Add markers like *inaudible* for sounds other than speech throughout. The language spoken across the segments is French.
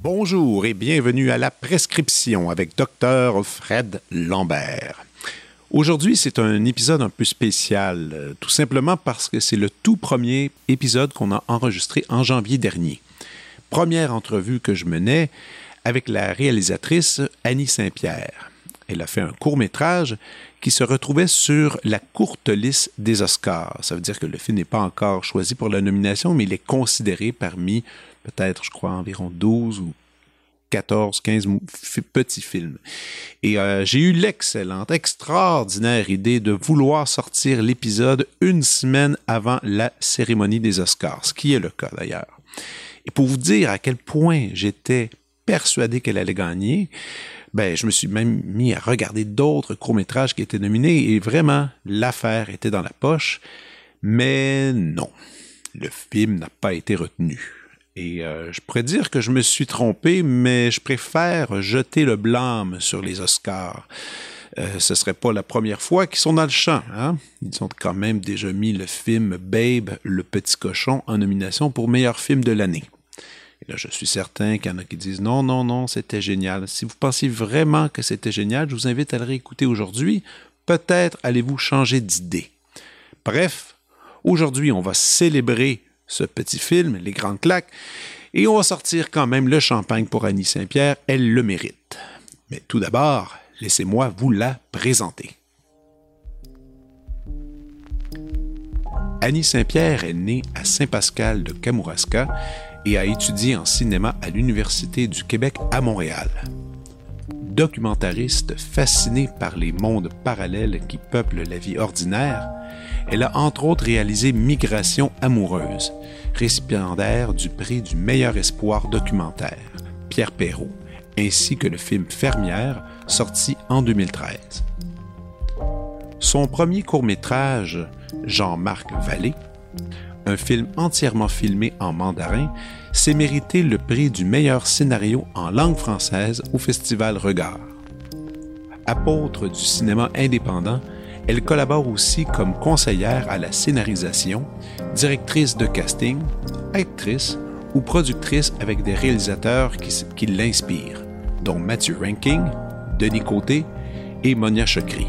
Bonjour et bienvenue à la prescription avec Dr Fred Lambert. Aujourd'hui, c'est un épisode un peu spécial, euh, tout simplement parce que c'est le tout premier épisode qu'on a enregistré en janvier dernier. Première entrevue que je menais avec la réalisatrice Annie Saint-Pierre. Elle a fait un court métrage qui se retrouvait sur la courte liste des Oscars. Ça veut dire que le film n'est pas encore choisi pour la nomination, mais il est considéré parmi peut-être, je crois, environ 12 ou 14, 15 petits films. Et euh, j'ai eu l'excellente, extraordinaire idée de vouloir sortir l'épisode une semaine avant la cérémonie des Oscars, ce qui est le cas d'ailleurs. Et pour vous dire à quel point j'étais persuadé qu'elle allait gagner, ben, je me suis même mis à regarder d'autres courts-métrages qui étaient nominés et vraiment, l'affaire était dans la poche. Mais non, le film n'a pas été retenu. Et euh, je pourrais dire que je me suis trompé, mais je préfère jeter le blâme sur les Oscars. Euh, ce serait pas la première fois qu'ils sont dans le champ. Hein? Ils ont quand même déjà mis le film Babe, le petit cochon, en nomination pour meilleur film de l'année. Et là, je suis certain qu'il y en a qui disent non, non, non, c'était génial. Si vous pensiez vraiment que c'était génial, je vous invite à le réécouter aujourd'hui. Peut-être allez-vous changer d'idée. Bref, aujourd'hui, on va célébrer ce petit film, Les Grandes Claques, et on va sortir quand même le champagne pour Annie Saint-Pierre, elle le mérite. Mais tout d'abord, laissez-moi vous la présenter. Annie Saint-Pierre est née à Saint-Pascal de Kamouraska et a étudié en cinéma à l'Université du Québec à Montréal. Documentariste fascinée par les mondes parallèles qui peuplent la vie ordinaire, elle a entre autres réalisé Migration amoureuse, récipiendaire du prix du meilleur espoir documentaire, Pierre Perrault, ainsi que le film Fermière, sorti en 2013. Son premier court-métrage, Jean-Marc Vallée, un film entièrement filmé en mandarin, s'est mérité le prix du meilleur scénario en langue française au Festival Regard. Apôtre du cinéma indépendant, elle collabore aussi comme conseillère à la scénarisation, directrice de casting, actrice ou productrice avec des réalisateurs qui, l'inspirent, dont Matthew Ranking, Denis Côté et Monia Chokri.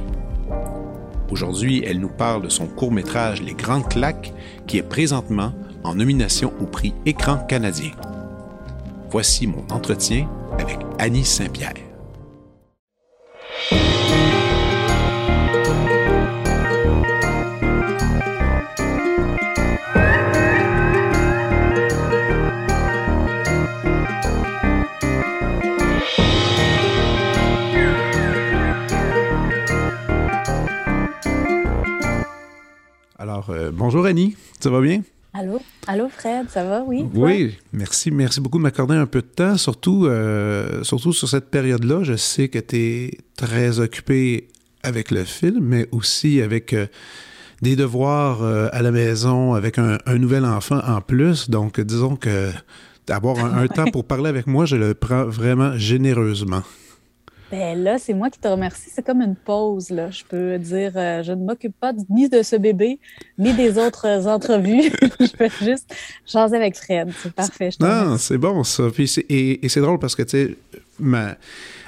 Aujourd'hui, elle nous parle de son court-métrage Les Grandes Claques, qui est présentement en nomination au prix Écran canadien. Voici mon entretien avec Annie Saint-Pierre. Euh, bonjour Annie, ça va bien? Allô? Allô Fred, ça va, oui? Oui, merci. Merci beaucoup de m'accorder un peu de temps, surtout, euh, surtout sur cette période-là. Je sais que tu es très occupé avec le film, mais aussi avec euh, des devoirs à la maison, avec un, nouvel enfant en plus. Donc, disons que d'avoir un temps pour parler avec moi, je le prends vraiment généreusement. Ben là, c'est moi qui te remercie. C'est comme une pause, là. Je peux dire, euh, je ne m'occupe pas ni de ce bébé, ni des autres *laughs* entrevues. *laughs* je peux juste jaser avec Fred. C'est parfait. non, c'est bon, ça. et, c'est drôle parce que, tu sais,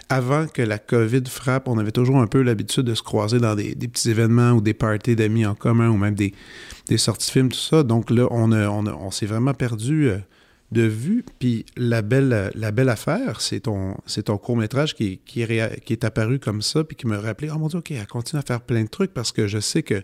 avant que la COVID frappe, on avait toujours un peu l'habitude de se croiser dans des, petits événements ou des parties d'amis en commun ou même des, sorties de films, tout ça. Donc là, on, on, s'est vraiment perdu. Euh, de vue. Puis la belle, la belle affaire, c'est ton, c'est ton court-métrage qui, qui, est, qui est apparu comme ça, puis qui me rappelait, oh mon Dieu, OK, elle continue à faire plein de trucs parce que je sais que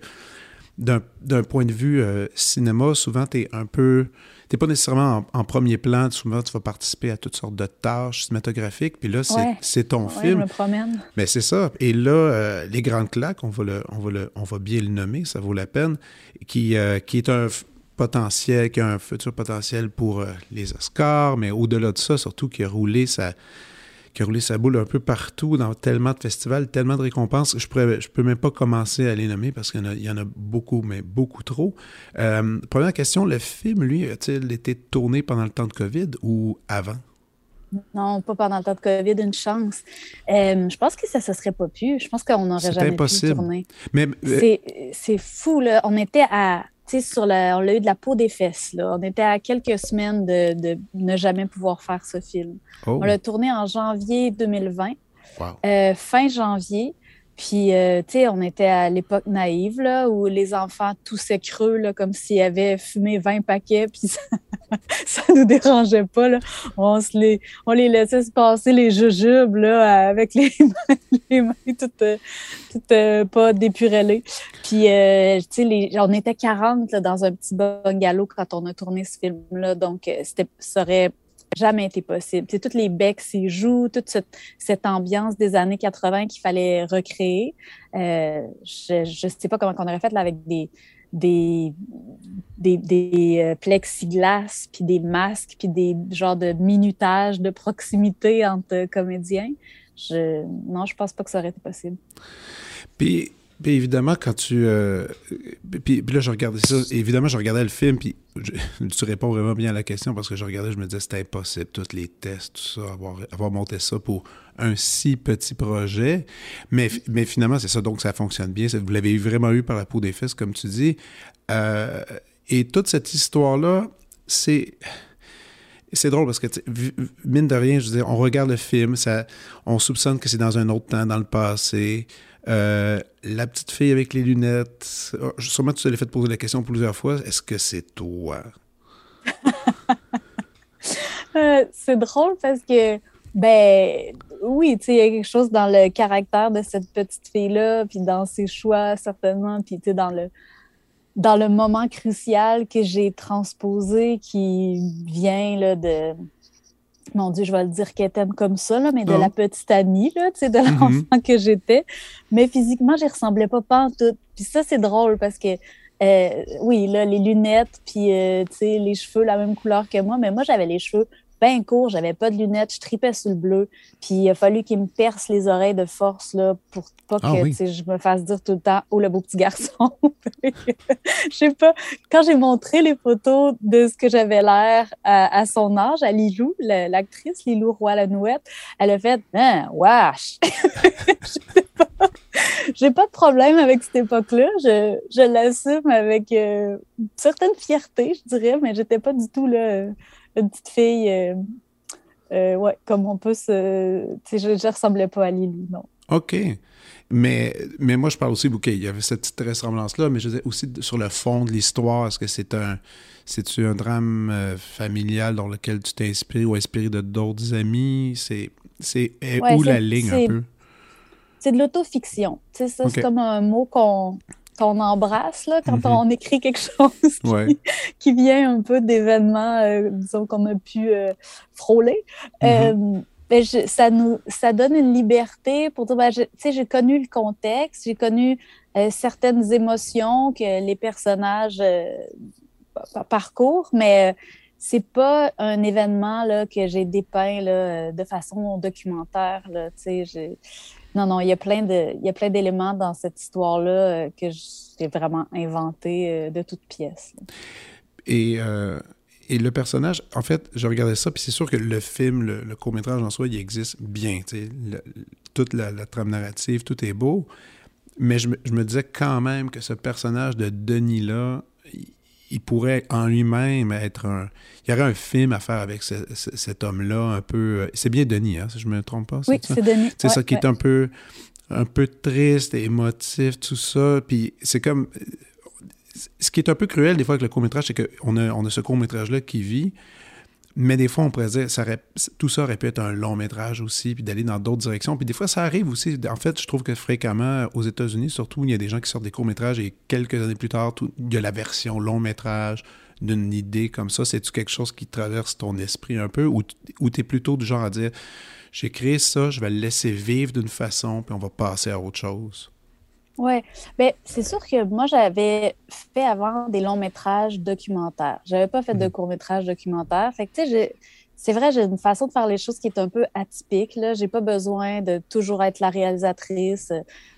d'un, point de vue euh, cinéma, souvent, tu es un peu. Tu pas nécessairement en, premier plan, souvent tu vas participer à toutes sortes de tâches cinématographiques, puis là, c'est, ton film. Je me promène. Mais c'est ça. Et là, euh, Les Grandes Claques, on va, le, on, va le, on va bien le nommer, ça vaut la peine, qui, euh, qui est un, potentiel, qui a un futur potentiel pour euh, les Oscars, mais au-delà de ça, surtout qui a roulé sa, qui a roulé sa boule un peu partout dans tellement de festivals, tellement de récompenses. Je ne je peux même pas commencer à les nommer parce qu'il y, y, en a beaucoup, mais beaucoup trop. Euh, première question, le film, lui, a-t-il été tourné pendant le temps de COVID ou avant? Non, pas pendant le temps de COVID, une chance. Euh, je pense que ça ne se serait pas pu. Je pense qu'on n'aurait jamais impossible. pu tourner. Mais, C'est fou, là. On était à. Sur la, on l'a eu de la peau des fesses. Là. On était à quelques semaines de, de ne jamais pouvoir faire ce film. Oh. On l'a tourné en janvier 2020, wow. euh, fin janvier. Puis, euh, tu sais, on était à l'époque naïve, là, où les enfants toussaient creux, là, comme s'ils avaient fumé 20 paquets, puis *laughs* ça, nous dérangeait pas, là. On, se les, on les laissait se passer les jujubes, là, avec les *laughs* mains, les mains toutes, toutes euh, pas dépurellées. Puis, euh, tu sais, on était 40 là, dans un petit bungalow quand on a tourné ce film-là, donc euh, c'était, ça aurait jamais été possible. C'est toutes les becs s'y jouent, toute cette, ambiance des années 80 qu'il fallait recréer. Euh, je ne sais pas comment on aurait fait là, avec des, des, euh, plexiglas, puis des masques, puis des genres de minutage de proximité entre comédiens. Non, je pense pas que ça aurait été possible. Puis, puis évidemment, quand tu. Euh, puis, là, je regardais ça. Évidemment, je regardais le film, puis je, *laughs* tu réponds vraiment bien à la question parce que je regardais, je me disais c'était impossible, tous les tests, tout ça, avoir, monté ça pour un si petit projet. Mais, finalement, c'est ça, donc ça fonctionne bien. Vous l'avez vraiment eu par la peau des fesses, comme tu dis. Euh, et toute cette histoire-là, c'est c'est drôle parce que, mine de rien, je veux on regarde le film, ça, on soupçonne que c'est dans un autre temps, dans le passé. Euh, la petite fille avec les lunettes, oh, sûrement tu te l'as fait poser la question plusieurs fois, est-ce que c'est toi? *laughs* euh, c'est drôle parce que, ben, oui, tu sais, il y a quelque chose dans le caractère de cette petite fille-là, puis dans ses choix, certainement, puis tu sais, dans le, dans le moment crucial que j'ai transposé qui vient là, de. Mon Dieu, je vais le dire qu'elle t'aime comme ça, là, mais de la petite Annie, là, tu sais, de l'enfant que j'étais. Mais physiquement, j'y ressemblais pas pas en tout. Puis ça, c'est drôle parce que, euh, oui, là, les lunettes, puis, euh, tu sais, les cheveux la même couleur que moi, mais moi, j'avais les cheveux bien courts, j'avais pas de lunettes, je tripais sur le bleu. Puis il a fallu qu'il me perce les oreilles de force, là, pour pas que, Ah oui. tu sais, je me fasse dire tout le temps, oh, le beau petit garçon. *laughs* je sais pas, quand j'ai montré les photos de ce que j'avais l'air à, à, son âge, à Lilou, la- l'actrice Lilou Roy-Lanouette, elle a fait hein, wesh! *laughs* J'ai pas de problème avec cette époque-là. Je, je l'assume avec euh, une certaine fierté, je dirais, mais j'étais pas du tout là, une petite fille. euh, euh, ouais, comme on peut se. Tu sais, je, je ressemblais pas à Lilou, non. OK. Mais, mais moi, je parle aussi, OK, il y avait cette petite ressemblance-là, mais je disais aussi sur le fond de l'histoire, est-ce que c'est un, c'est-tu un drame euh, familial dans lequel tu t'es inspiré ou inspiré de d'autres amis? C'est, c'est est Ouais, où la ligne un peu? C'est de l'autofiction. Tu sais, ça, c'est comme un mot qu'on qu'on embrasse là, quand Mhm. on écrit quelque chose qui, Ouais. *laughs* qui vient un peu d'événements, euh, disons, qu'on a pu euh, frôler. Mhm. Euh, ben, je- ça, nous, ça donne une liberté pour dire, ben, tu sais, j'ai connu le contexte, j'ai connu certaines émotions que les personnages pa- parcourent, mais c'est pas un événement là, que j'ai dépeint là, de façon documentaire. Là, tu sais, j'ai- non, non, il y a plein de, il y a plein d'éléments dans cette histoire-là euh, que j'ai vraiment inventé euh, de toutes pièces. Et, euh, et le personnage, en fait, je regardais ça, puis c'est sûr que le film, le, court-métrage en soi, il existe bien. Le- toute la, la trame narrative, tout est beau. Mais je me, je me disais quand même que ce personnage de Denis-là, il, pourrait en lui-même être un. Il y aurait un film à faire avec ce- ce- cet homme-là, un peu. euh, C'est bien Denis, hein, si je me trompe pas. Oui, c'est Denis. C'est Ouais, ça qui ouais. est un peu, un peu triste et émotif, tout ça. Puis c'est comme. Ce qui est un peu cruel des fois avec le court-métrage, c'est qu'on a, on a ce court-métrage-là qui vit, mais des fois, on pourrait dire, tout ça aurait pu être un long-métrage aussi, puis d'aller dans d'autres directions. Puis des fois, ça arrive aussi. En fait, je trouve que fréquemment, aux États-Unis, surtout, il y a des gens qui sortent des courts-métrages et quelques années plus tard, il y a la version long-métrage d'une idée comme ça. C'est-tu quelque chose qui traverse ton esprit un peu ou, ou tu es plutôt du genre à dire, j'ai créé ça, je vais le laisser vivre d'une façon, puis on va passer à autre chose? Oui, ben, c'est sûr que moi, j'avais fait avant des longs métrages documentaires. J'avais pas fait de Mhm. courts métrages documentaires. Fait que, tu sais, j'ai- c'est vrai, j'ai une façon de faire les choses qui est un peu atypique. Je n'ai pas besoin de toujours être la réalisatrice.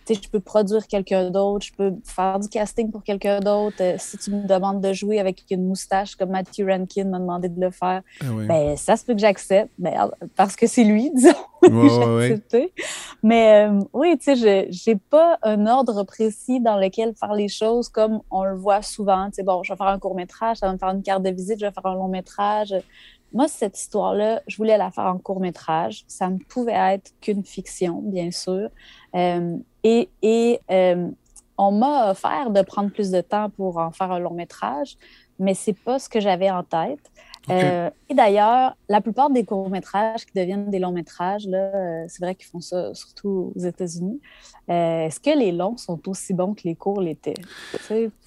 Tu sais, je peux produire quelqu'un d'autre, je peux faire du casting pour quelqu'un d'autre. Euh, si tu me demandes de jouer avec une moustache comme Matthew Rankin m'a demandé de le faire, ah ben, ça se peut que j'accepte ben, parce que c'est lui, *laughs* disons. j'ai accepté. Mais euh, oui, tu sais, je n'ai pas un ordre précis dans lequel faire les choses comme on le voit souvent. Tu sais, bon, je vais faire un court métrage, ça va me faire une carte de visite, je vais faire un long métrage moi, cette histoire-là, je voulais la faire en court métrage. Ça ne pouvait être qu'une fiction, bien sûr. Euh, et, euh, on m'a offert de prendre plus de temps pour en faire un long métrage, mais c'est pas ce que j'avais en tête. Euh, et d'ailleurs, la plupart des courts-métrages qui deviennent des longs-métrages, euh, c'est vrai qu'ils font ça surtout aux États-Unis. Euh, est-ce que les longs sont aussi bons que les courts l'étaient?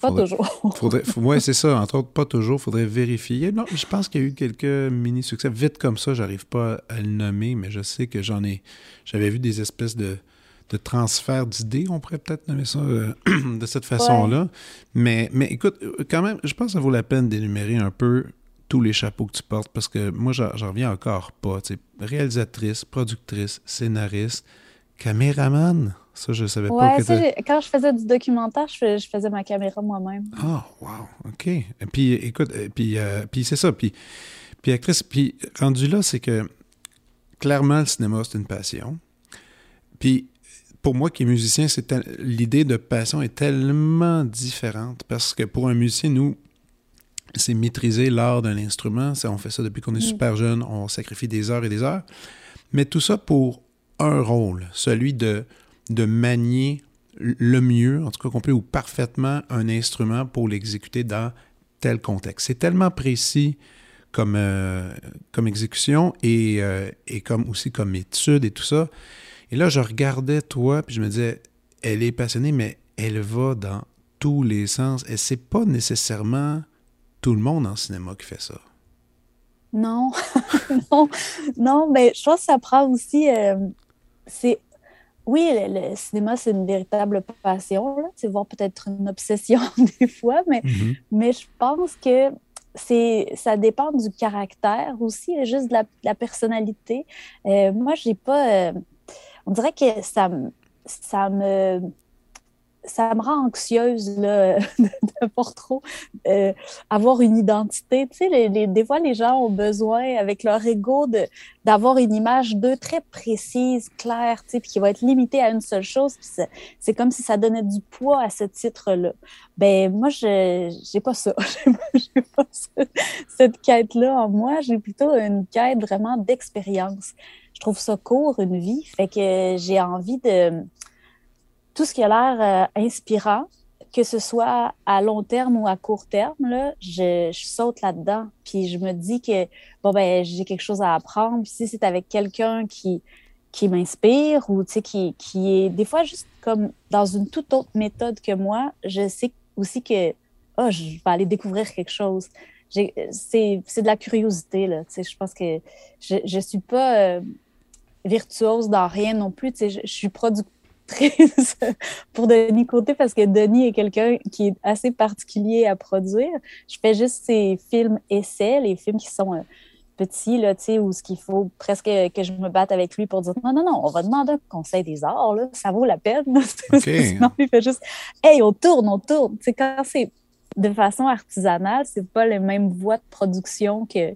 Pas toujours. *laughs* oui, c'est ça. Entre autres, pas toujours. Il faudrait vérifier. Non, je pense qu'il y a eu quelques mini-succès. Vite comme ça, j'arrive pas à le nommer, mais je sais que j'en ai. J'avais vu des espèces de de transfert d'idées, on pourrait peut-être nommer ça *clears throat* de cette façon-là. Mais, mais écoute, quand même, je pense que ça vaut la peine d'énumérer un peu tous les chapeaux que tu portes parce que moi, j'en reviens encore pas. réalisatrice, productrice, scénariste, caméraman. Ça, je savais pas que Quand je faisais du documentaire, je, faisais ma caméra moi-même. Ah, wow, OK. Et puis, écoute, puis, euh, puis c'est ça. Puis, puis actrice, puis rendu là, c'est que clairement, le cinéma, c'est une passion. Puis pour moi qui est musicien, c'est l'idée de passion est tellement différente parce que pour un musicien, nous, c'est maîtriser l'art d'un instrument. Ça, on fait ça depuis qu'on est mm. super jeune. On sacrifie des heures et des heures. Mais tout ça pour un rôle, celui de, de manier le mieux, en tout cas complet ou parfaitement, un instrument pour l'exécuter dans tel contexte. C'est tellement précis comme, euh, comme exécution et, euh, et, comme aussi comme étude et tout ça. Et là, je regardais toi, puis je me disais, elle est passionnée, mais elle va dans tous les sens. Et c'est pas nécessairement tout le monde en cinéma qui fait ça. Non, *laughs* non, non, mais je pense que ça prend aussi. Euh, c'est oui, le, cinéma, c'est une véritable passion, c'est voir peut-être une obsession *laughs* des fois, mais, mm-hmm. mais je pense que c'est ça dépend du caractère aussi, juste de la, personnalité. Euh, moi, j'ai pas. Euh, on dirait que ça, ça me ça me rend anxieuse là, *laughs* de, pas trop euh, avoir une identité. Tu sais, des fois, les gens ont besoin, avec leur ego, d'avoir une image d'eux très précise, claire, tu sais, puis qui va être limitée à une seule chose. C'est, comme si ça donnait du poids à ce titre-là. Ben moi, je j'ai pas ça. *laughs* j'ai pas cette quête-là en moi. J'ai plutôt une quête vraiment d'expérience. Je trouve ça court, une vie. Fait que j'ai envie de tout ce qui a l'air euh, inspirant, que ce soit à long terme ou à court terme, là, je, saute là-dedans. Puis je me dis que bon ben j'ai quelque chose à apprendre. Puis si c'est avec quelqu'un qui qui m'inspire ou qui, qui est des fois juste comme dans une toute autre méthode que moi, je sais aussi que oh, je vais aller découvrir quelque chose. C'est de la curiosité. Là, je pense que je ne suis pas euh, virtuose dans rien non plus. Je, je suis productive *laughs* pour Denis Côté parce que Denis est quelqu'un qui est assez particulier à produire. Je fais juste ces films essais, les films qui sont euh, petits, là, tu sais, où ce qu'il faut presque que je me batte avec lui pour dire non, non, non, on va demander un conseil des arts, là, ça vaut la peine. *laughs* Sinon, il fait juste Hey, on tourne, on tourne. Tu sais, quand c'est de façon artisanale, c'est pas les mêmes voies de production que,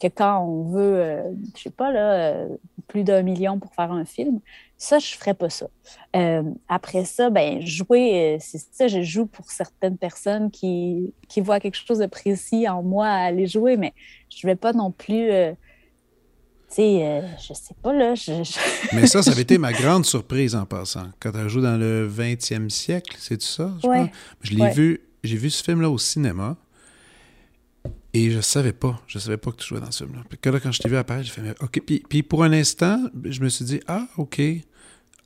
que quand on veut, euh, je sais pas, là, euh, plus d'un million pour faire un film. Ça, je ne ferais pas ça. Euh, après ça, ben, jouer, euh, c'est ça, je joue pour certaines personnes qui, qui voient quelque chose de précis en moi à aller jouer, mais je ne vais pas non plus. Euh, tu sais, je sais pas, là. *laughs* mais ça, ça avait été ma grande surprise en passant. Quand tu joué dans le 20e siècle, c'est ça? Je, ouais. je l'ai vu, j'ai vu ce film-là au cinéma. Et je savais pas, je savais pas que tu jouais dans ce film-là. Puis là, quand je t'ai vu apparaître, j'ai fait, OK. Puis, puis, pour un instant, je me suis dit, ah, OK.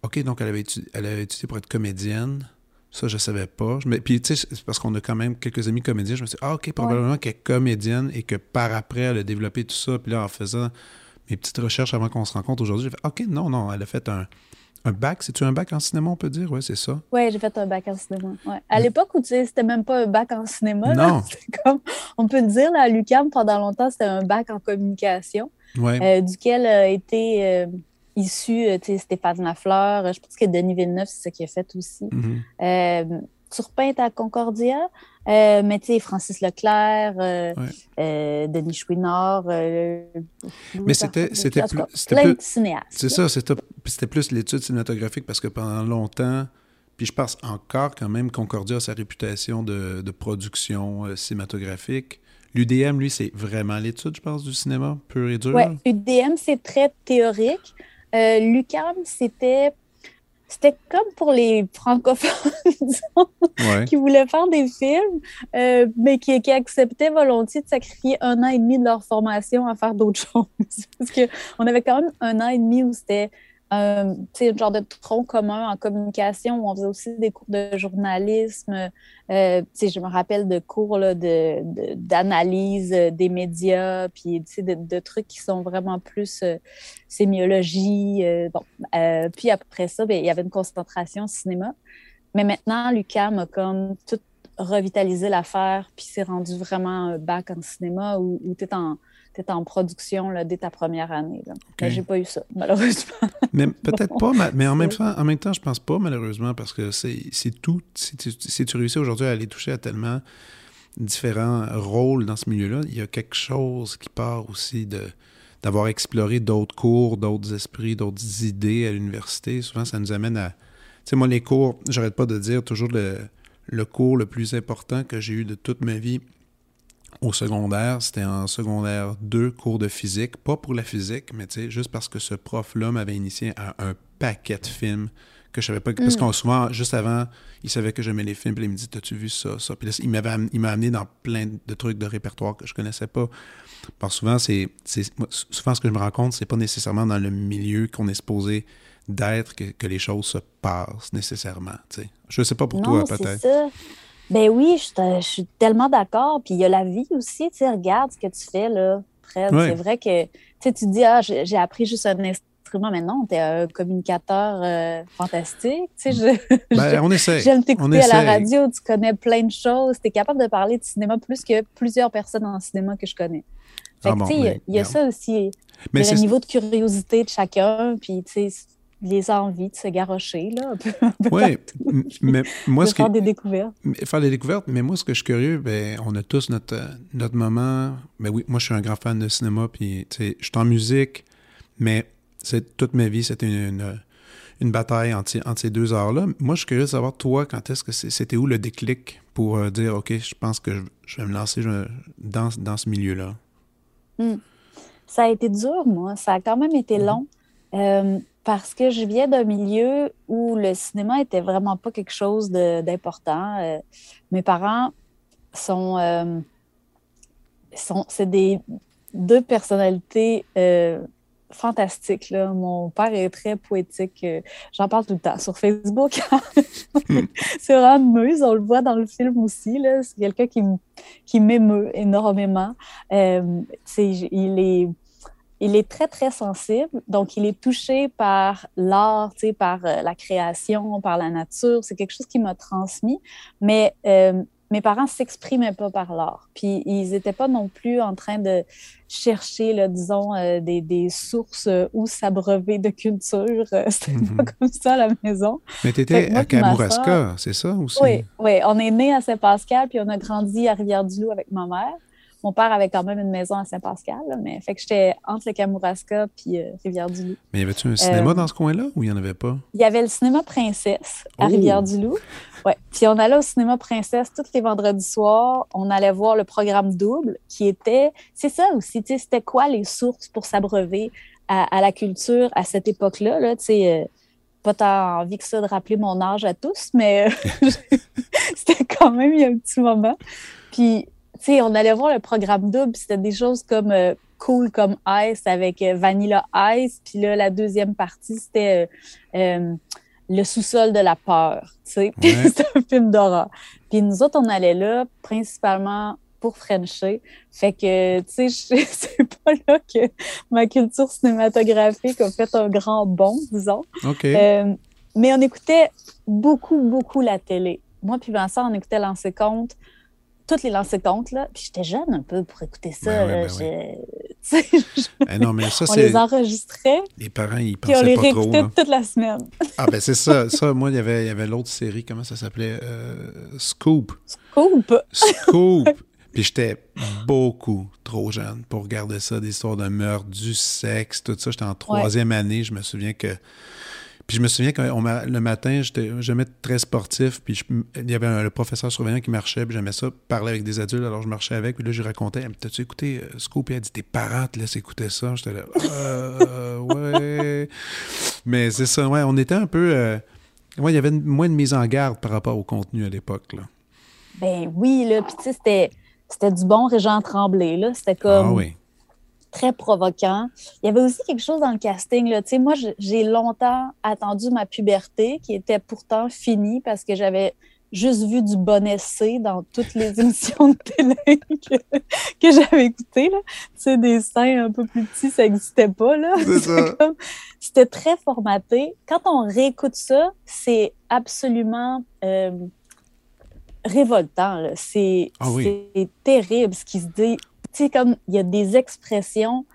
OK, donc elle avait, étudié, elle avait étudié pour être comédienne. Ça, je savais pas. Puis, tu sais, parce qu'on a quand même quelques amis comédiens. Je me suis dit, ah, OK, probablement qu'elle est comédienne et que par après, elle a développé tout ça. Puis là, en faisant mes petites recherches avant qu'on se rencontre aujourd'hui, j'ai fait, OK, non, non, elle a fait un, un bac. C'est-tu un bac en cinéma, on peut dire? Oui, c'est ça. Oui, j'ai fait un bac en cinéma. Ouais. À l'époque où, tu sais, c'était même pas un bac en cinéma. Non. *laughs* comme, on peut dire, là, à l'UQAM, pendant longtemps, c'était un bac en communication. duquel a été issu Stéphane Lafleur. Je pense que Denis Villeneuve, c'est ce qu'il a fait aussi. Mm Turpin à Concordia, mais tu sais, Francis Leclerc, Denis Chouinard. mais c'était plus. Plein de cinéastes. C'est ça, c'était plus l'étude cinématographique parce que pendant longtemps, puis je pense encore quand même, Concordia a sa réputation de, production euh, cinématographique. L'UDM, lui, c'est vraiment l'étude, je pense, du cinéma pur et dur. Oui, UDM, c'est très théorique. Euh, L'UCAM, c'était c'était comme pour les francophones, *laughs* disons, qui voulaient faire des films, euh, mais qui, qui, acceptaient volontiers de sacrifier un an et demi de leur formation à faire d'autres *laughs* choses. Parce qu'on avait quand même un an et demi où c'était euh, un genre de tronc commun en communication. On faisait aussi des cours de journalisme. Euh, je me rappelle de cours d'analyse de, des médias, puis de, de, trucs qui sont vraiment plus euh, sémiologie. bon, puis après ça, ben, il y avait une concentration cinéma. Mais maintenant, l'UCAM a comme tout revitalisé l'affaire, puis c'est rendu vraiment bac en cinéma où, où tu es en tu en production là, dès ta première année. Là. Okay. j'ai pas eu ça, *laughs* malheureusement. Mais peut-être pas, mais en même, temps, en même temps, je pense pas, malheureusement, parce que c'est tout. Si tu, si tu réussis aujourd'hui à aller toucher à tellement différents rôles dans ce milieu-là, il y a quelque chose qui part aussi de d'avoir exploré d'autres cours, d'autres esprits, d'autres idées à l'université. Souvent, ça nous amène à... Tu sais, moi, les cours, j'arrête pas de dire toujours le, le cours le plus important que j'ai eu de toute ma vie, au secondaire, c'était en secondaire 2, cours de physique. Pas pour la physique, mais tu sais, juste parce que ce prof-là m'avait initié à un paquet de films que je savais pas. Parce mm. qu'on souvent, juste avant, il savait que j'aimais les films, puis il me dit T'as-tu vu ça, ça? Puis là, il m'avait il m'a amené dans plein de trucs de répertoire que je connaissais pas. Parce que souvent, c'est, souvent ce que je me rends compte, c'est pas nécessairement dans le milieu qu'on est supposé d'être que, que, les choses se passent nécessairement. Tu sais. Je sais pas pour toi, peut-être. Ben oui, je, suis tellement d'accord. Puis il y a la vie aussi, tu sais, regarde ce que tu fais, là, Fred. C'est vrai que, tu sais, tu dis, ah, j'ai appris juste un instrument, mais non, tu es un communicateur euh, fantastique, tu sais. Ben, on essaie. J'aime t'écouter à la radio, tu connais plein de choses, tu es capable de parler de cinéma plus que plusieurs personnes en cinéma que je connais. Fait ah que, tu sais, il y, a ça aussi. Mais il y a le niveau de curiosité de chacun, puis, tu sais, les envies de se garrocher, là, un peu. oui, mais moi, ce faire des découvertes. Faire des découvertes, mais moi, ce que je suis curieux, ben, on a tous notre, notre moment. Mais ben oui, moi, je suis un grand fan de cinéma, puis, tu sais, je suis en musique, mais c'est toute ma vie, c'était une, une, bataille entre, entre ces deux arts-là. Moi, je suis curieux de savoir, toi, quand est-ce que c'était où le déclic pour euh, dire, OK, je pense que je, vais me lancer dans, dans ce milieu-là? Hmm. Ça a été dur, moi. Ça a quand même été mm-hmm. long. Euh, parce que je viens d'un milieu où le cinéma était vraiment pas quelque chose d'important. Euh, mes parents sont, euh, sont c'est des deux personnalités euh, fantastiques. Là. Mon père est très poétique. J'en parle tout le temps sur Facebook. *laughs* c'est vraiment muse. On le voit dans le film aussi. C'est quelqu'un qui, qui m'émeut énormément. il est il est très, très sensible. Donc, il est touché par l'art, par euh, la création, par la nature. C'est quelque chose qui m'a transmis. Mais euh, mes parents ne s'exprimaient pas par l'art. Puis, ils n'étaient pas non plus en train de chercher, là, disons, euh, des, des, sources où s'abreuver de culture. *laughs* C'était pas mhm. comme ça à la maison. Mais tu étais à Kamouraska, c'est ça aussi? Oui, oui. On est né à Saint-Pascal, puis on a grandi à Rivière-du-Loup avec ma mère. Mon père avait quand même une maison à Saint-Pascal, mais fait que j'étais entre le Kamouraska puis euh, Rivière-du-Loup. Mais y avait-tu un cinéma euh, dans ce coin-là ou il n'y en avait pas? Il y avait le cinéma Princesse à oh! Rivière-du-Loup. Ouais. Puis on allait au cinéma Princesse tous les vendredis soirs. On allait voir le programme double qui était. C'est ça aussi, tu sais, c'était quoi les sources pour s'abreuver à, la culture à cette époque-là, là, tu sais. Euh, pas tant envie que ça de rappeler mon âge à tous, mais *laughs* c'était quand même il y a un petit moment. Puis on allait voir le programme double, c'était des choses comme euh, Cool comme Ice avec euh, Vanilla Ice. Puis là, la deuxième partie, c'était euh, Le sous-sol de la peur. *laughs* c'était un film d'horreur. Puis nous autres, on allait là principalement pour Frencher. Fait que, tu sais, *laughs* c'est pas là que ma culture cinématographique a fait un grand bond, disons. mais on écoutait beaucoup, beaucoup la télé. Moi puis Vincent, on écoutait Lancer Compte toutes les lancers compte, là. Puis j'étais jeune un peu pour écouter ça. Ben ben *laughs* Eh non, mais ça, *laughs* on les enregistrait, Les parents, ils puis on pensaient les pas trop. réécoutait là. toute la semaine. *laughs* Ah, ben c'est ça. Ça, moi, il y avait, y avait l'autre série, comment ça s'appelait Euh, Scoop. Coupe! Scoop. Puis j'étais beaucoup trop jeune pour regarder ça, des histoires de meurtre, du sexe, tout ça. J'étais en troisième année. Je me souviens que. Puis je me souviens que le matin, j'étais jamais très sportif. Puis je- il y avait un, le professeur surveillant qui marchait. Puis j'aimais ça, parler avec des adultes. Alors je marchais avec. Puis là, je racontais Elle me T'as-tu écouté euh, Scoop Puis elle dit Tes parents te laissent écouter ça. J'étais là Euh, Ouais. Mais c'est ça, ouais. On était un peu. euh, ouais, il y avait une- moins de mise en garde par rapport au contenu à l'époque. là. Ben oui, là, puis tu sais, c'était, c'était du bon Régent Tremblay, là. C'était comme Ah oui. Très provoquant. Il y avait aussi quelque chose dans le casting, là. Tu sais, moi, j'ai longtemps attendu ma puberté, qui était pourtant finie parce que j'avais juste vu du bon essai dans toutes les *laughs* émissions de télé que, que j'avais écoutées, là. Tu sais, des seins un peu plus petits, ça n'existait pas, là. *laughs* C'était très formaté. Quand on réécoute ça, c'est absolument euh, révoltant. C'est Ah oui. c'est terrible ce qui se dit. Tu sais, comme il y a des expressions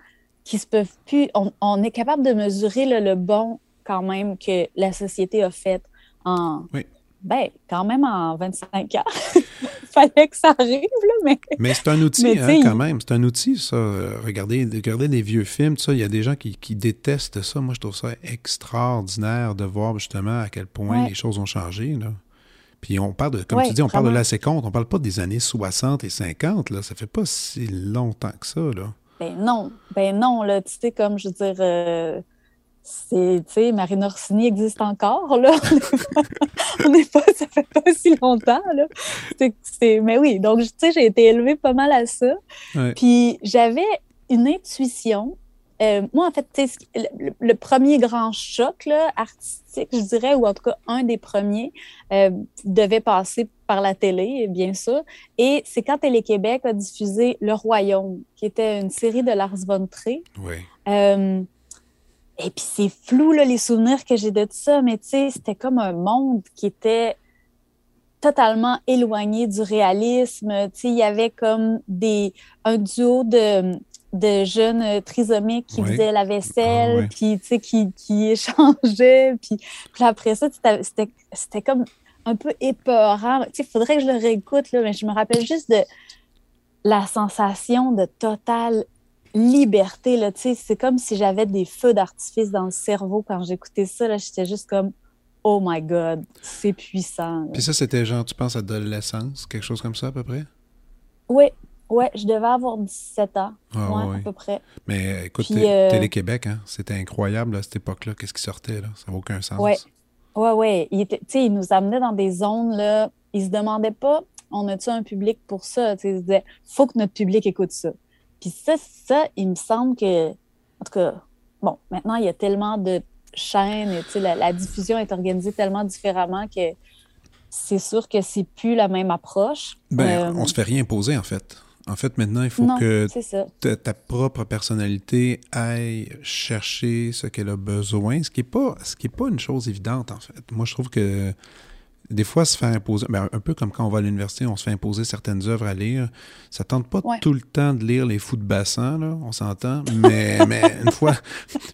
qui se peuvent plus. On, on est capable de mesurer là, le bon quand même que la société a fait en. Oui. Ben, quand même en 25 ans. *laughs* Fallait que ça arrive, là, mais. Mais c'est un outil, hein, quand même. C'est un outil, ça. Regardez, regardez des vieux films, ça. Il y a des gens qui, qui détestent ça. Moi, je trouve ça extraordinaire de voir justement à quel point Ouais. les choses ont changé. Là. Puis on parle de, comme Ouais, tu dis, on parle de la séconde. On parle pas des années 60 et 50. Là. Ça fait pas si longtemps que ça. Là. Ben non, ben non, là, tu sais, comme je veux dire, euh, c'est, tu sais, Marine Orsini existe encore, là. *laughs* On n'est pas, ça fait pas si longtemps, là. C'est, c'est- mais oui, donc, tu sais, j'ai été élevée pas mal à ça. Ouais. Puis j'avais une intuition. Euh, moi, en fait, le, le premier grand choc là, artistique, je dirais, ou en tout cas un des premiers, euh, devait passer par la télé, bien sûr. Et c'est quand Télé-Québec a diffusé Le Royaume, qui était une série de Lars von Trier. Oui. Euh, et puis c'est flou, là, les souvenirs que j'ai de ça, mais tu sais, c'était comme un monde qui était totalement éloigné du réalisme. Tu sais, il y avait comme des, un duo de, de jeunes euh, trisomiques qui Oui. faisaient la vaisselle, Ah, oui. puis tu sais, qui, qui *laughs* échangeaient, puis, puis après ça, c'était comme un peu épeurant. Tu sais, il faudrait que je le réécoute, là, mais je me rappelle juste de la sensation de totale liberté. Là, tu sais, c'est comme si j'avais des feux d'artifice dans le cerveau quand j'écoutais ça. Là, j'étais juste comme Oh my God, c'est puissant. là. Puis ça, c'était genre, tu penses, adolescence, quelque chose comme ça à peu près? Oui, ouais, je devais avoir 17 ans. Ah, ouais, ouais. à peu près. Mais écoute, Puis, euh, Télé-Québec, hein, c'était incroyable à cette époque-là. Qu'est-ce qui sortait, là? Ça n'a aucun sens. Ouais. Ouais, ouais. Il, était- tu sais, il nous amenait dans des zones, là. Il se demandait pas, on a-tu un public pour ça? Tu sais, il se disait, faut que notre public écoute ça. Puis ça, ça, il me semble que, en tout cas, bon, maintenant, il y a tellement de chaînes, tu sais, la, la diffusion est organisée tellement différemment que c'est sûr que c'est plus la même approche. Ben, Euh, on se fait rien imposer, en fait. En fait, maintenant, il faut non, que ta, ta propre personnalité aille chercher ce qu'elle a besoin, ce qui n'est pas, ce qui est pas une chose évidente, en fait. Moi, je trouve que des fois, se faire imposer, ben, un peu comme quand on va à l'université, on se fait imposer certaines œuvres à lire. Ça tente pas Ouais. tout le temps de lire les fous de bassin, là, on s'entend, mais, *laughs* mais une fois,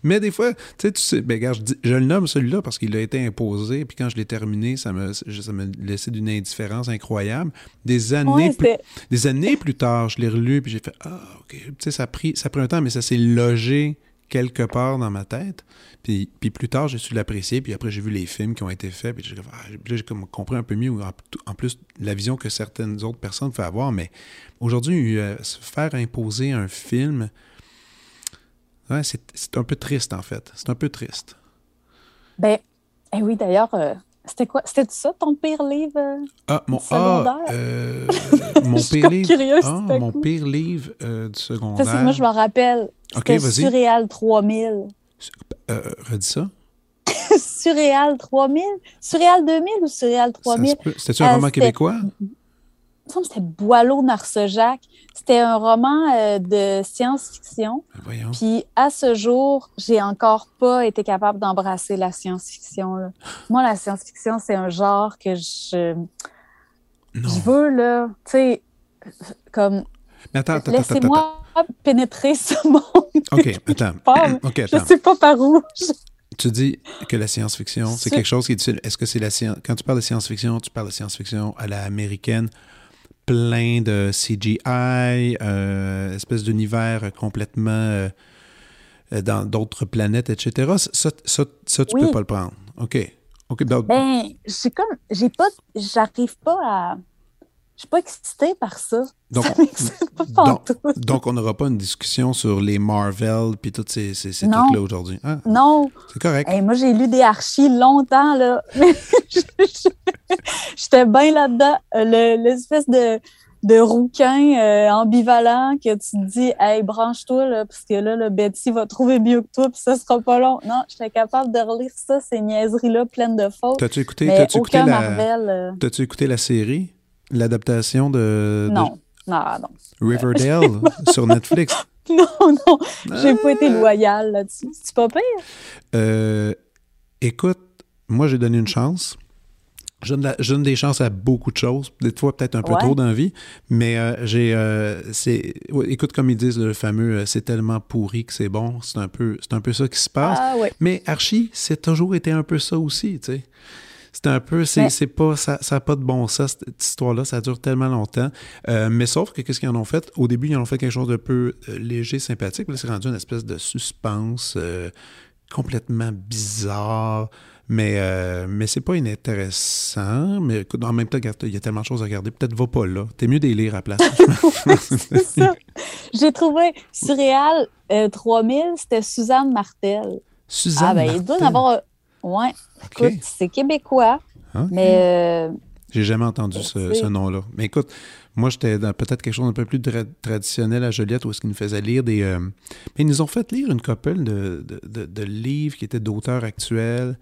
mais des fois, tu sais, tu sais, ben, regarde, je, dis- je le nomme celui-là parce qu'il a été imposé, puis quand je l'ai terminé, ça me, ça me laissait d'une indifférence incroyable. Des années Ouais, plus des années plus tard, je l'ai relu puis j'ai fait ah ok, tu sais ça a pris ça a pris un temps mais ça s'est logé quelque part dans ma tête. Puis, puis plus tard, j'ai su l'apprécier puis après j'ai vu les films qui ont été faits puis j'ai ah, compris un peu mieux en, en plus la vision que certaines autres personnes peuvent avoir mais aujourd'hui euh, se faire imposer un film ouais, c'est c'est un peu triste en fait, c'est un peu triste. Ben, eh oui, d'ailleurs, euh, c'était quoi? C'était ça ton pire livre? euh? Ah, mon, Secondaire? ah, euh, mon pire livre. curieuse, Ah, mon pire livre euh, du secondaire. Parce que moi, je m'en rappelle. Ok, C'était. Surréal 3000. Euh, redis ça. *laughs* Surréal 3000? Surréal 2000 ou Surréal Ça 3000? se peut. C'était-tu un Euh, roman québécois? Il me semble que c'était Boileau Narcejac. C'était un roman euh, de science-fiction. Ben, Voyons. Puis à ce jour, j'ai encore pas été capable d'embrasser la science-fiction. Moi, la science-fiction, c'est un genre que je. Je veux, là, tu sais, comme Mais attends, attends, attends, attends. Laissez-moi pénétrer ce monde. OK, attends. OK, Je attends. sais pas par où. Tu dis que la science-fiction, c'est quelque chose qui est difficile. Est-ce que c'est la science... Quand tu parles de science-fiction, tu parles de science-fiction à la américaine, plein de CGI, euh, espèce d'univers complètement euh, dans d'autres planètes, etc. Ça, ça, ça, tu Oui. peux pas le prendre. OK. OK, ben, Ben, j'ai comme, j'ai pas, j'arrive pas à, je suis pas excitée par ça. Donc, ça m'excite pas donc, on n'aura pas une discussion sur les Marvel puis tous ces, ces, trucs-là aujourd'hui. Ah, Non, c'est correct. Hey, moi j'ai lu des archis longtemps là. *laughs* J'étais bien là-dedans. Euh, le- L'espèce de, de rouquin euh, ambivalent que tu te dis, hey, branche-toi là, parce que là, le Betty va trouver mieux que toi, puis ça sera pas long. Non, j'étais capable de relire ça, ces niaiseries-là pleines de fautes. T'as-tu écouté, Mais t'as-tu écouté, aucun la, Marvel. euh, t'as-tu écouté la série, l'adaptation de, de non. non, non. Riverdale *laughs* sur Netflix? *laughs* Non, non, j'ai Ah. pas été loyale là-dessus. C'est pas pire? Euh, écoute, moi, j'ai donné une chance. Je donne, la- je donne des chances à beaucoup de choses, des fois peut-être un peu Ouais. trop dans la vie, mais euh, j'ai, euh, c'est, ouais, écoute comme ils disent le fameux, euh, c'est tellement pourri que c'est bon, c'est un peu, c'est un peu ça qui se passe. Ah. Mais Archie, c'est toujours été un peu ça aussi, tu sais. C'est un peu, c'est, pas, ça n'a pas de bon sens, cette histoire-là, ça dure tellement longtemps. Mais sauf que qu'est-ce qu'ils en ont fait? Au début, ils en ont fait quelque chose de peu léger, sympathique. Là, c'est rendu une espèce de suspense complètement bizarre. Mais, euh, mais c'est pas inintéressant. Mais écoute, en même temps, il y a tellement de choses à regarder. Peut-être va pas là. T'es mieux des lire à la place. *laughs* Ça. J'ai trouvé surréal euh, 3000, c'était Suzanne Martel. Suzanne ah, ben, il doit en avoir. un- Ouais, écoute, c'est québécois, OK. mais euh, J'ai jamais entendu ce, nom-là. Mais écoute, moi, j'étais dans peut-être quelque chose d'un peu plus tra- traditionnel à Joliette où est-ce qu'ils nous faisaient lire des... euh, Mais ils nous ont fait lire une couple de, de, de- de livres qui étaient d'auteurs actuels.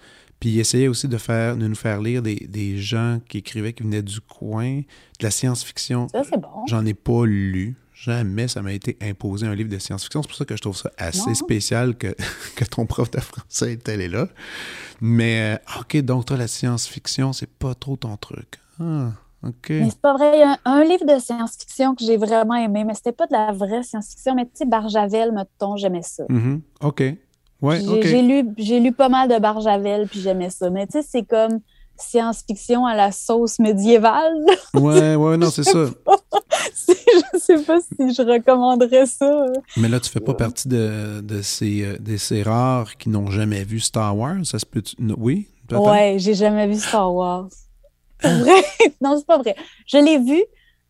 Puis ils essayaient aussi de, faire, de nous faire lire des, des gens qui écrivaient, qui venaient du coin, de la science-fiction. ça, c'est bon. J'en ai pas lu. Jamais ça m'a été imposé un livre de science-fiction. C'est pour ça que je trouve ça assez Non. spécial que, *laughs* que ton prof de français est allé là. Mais, euh, OK, donc toi, la science-fiction, c'est pas trop ton truc. Ah, OK. Mais c'est pas vrai. Il y a un, un livre de science-fiction que j'ai vraiment aimé, mais c'était pas de la vraie science-fiction. Mais tu sais, Barjavel, mettons, j'aimais ça. Mhm. OK. Ouais, J'ai lu, j'ai lu pas mal de Barjavel, puis j'aimais ça. Mais tu sais, c'est comme science-fiction à la sauce médiévale. Ouais, *laughs* ouais, non, c'est ça. *laughs* Je sais pas si je recommanderais ça. Mais là, tu fais pas partie de, de, ces, euh, de ces rares qui n'ont jamais vu Star Wars? Ça se peut... Oui? Ouais, j'ai jamais vu Star Wars. C'est vrai? *laughs* non, c'est pas vrai. Je l'ai vu.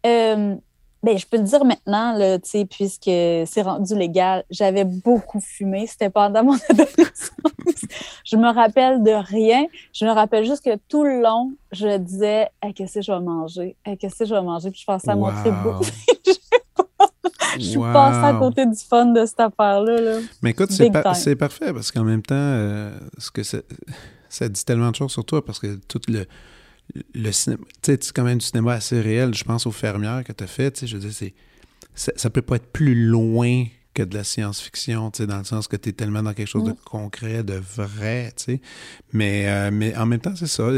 euh, ben, je peux le dire maintenant, là, puisque c'est rendu légal. J'avais beaucoup fumé. C'était pendant mon *laughs* adolescence. je me rappelle de rien. Je me rappelle juste que tout le long, je disais Hey, Qu'est-ce que je vais manger? Hey, Qu'est-ce que je vais manger? Puis je pensais à mon. *laughs* Je suis Wow. passée à côté du fun de cette affaire-là. Là. Mais écoute, c'est par- parfait parce qu'en même temps, euh, ce que ça, ça dit tellement de choses sur toi parce que tout le, le cinéma, tu sais, c'est quand même du cinéma assez réel. Je pense aux fermières que tu as fait, tu sais, je veux dire, c'est, ça, ça peut pas être plus loin que de la science-fiction, tu sais, dans le sens que tu es tellement dans quelque chose de Mm. concret, de vrai, tu sais. Mais, euh, mais en même temps, c'est ça.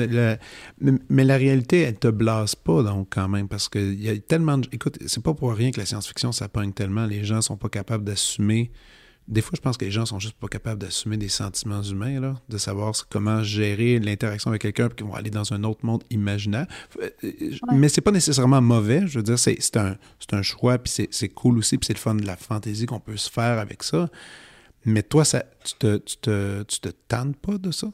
mais, mais la réalité, elle te blase pas, donc, quand même, parce qu'il y a tellement de... Écoute, c'est pas pour rien que la science-fiction, ça pogne tellement. Les gens sont pas capables d'assumer... Des fois, je pense que les gens sont juste pas capables d'assumer des sentiments humains, là, de savoir comment gérer l'interaction avec quelqu'un, puis qu'ils vont aller dans un autre monde imaginaire. Euh, euh, Mais c'est pas nécessairement mauvais, je veux dire, c'est un, un choix, puis c'est- cool aussi, puis c'est le fun de la fantaisie qu'on peut se faire avec ça. Mais toi, ça, tu te, tu te, tu te tannes pas de ça?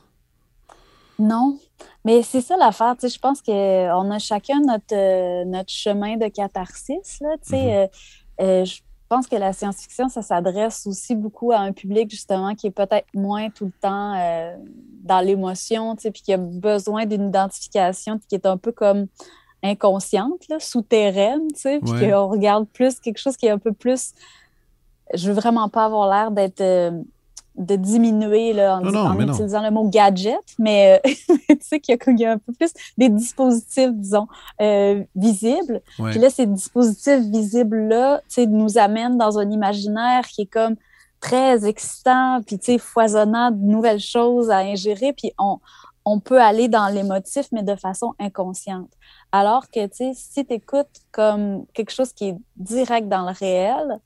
Non, mais c'est ça l'affaire. Tu sais, je pense qu'on a chacun notre, euh, notre chemin de catharsis. Là, tu sais, Mhm. euh, euh, je pense que la science-fiction, ça s'adresse aussi beaucoup à un public justement qui est peut-être moins tout le temps euh, dans l'émotion, tu sais, puis qui a besoin d'une identification qui est un peu comme inconsciente, là, souterraine, tu sais, puis Ouais. qu'on regarde plus quelque chose qui est un peu plus. Je veux vraiment pas avoir l'air d'être. euh, de diminuer là, en, Non, non, en mais non. utilisant le mot gadget, mais euh, *laughs* tu sais qu'il y, y a un peu plus des dispositifs, disons, euh, visibles. Ouais. Puis là, ces dispositifs visibles-là, tu sais, nous amènent dans un imaginaire qui est comme très excitant, puis tu sais, foisonnant de nouvelles choses à ingérer. Puis on, on peut aller dans l'émotif, mais de façon inconsciente. Alors que, tu sais, si tu écoutes comme quelque chose qui est direct dans le réel,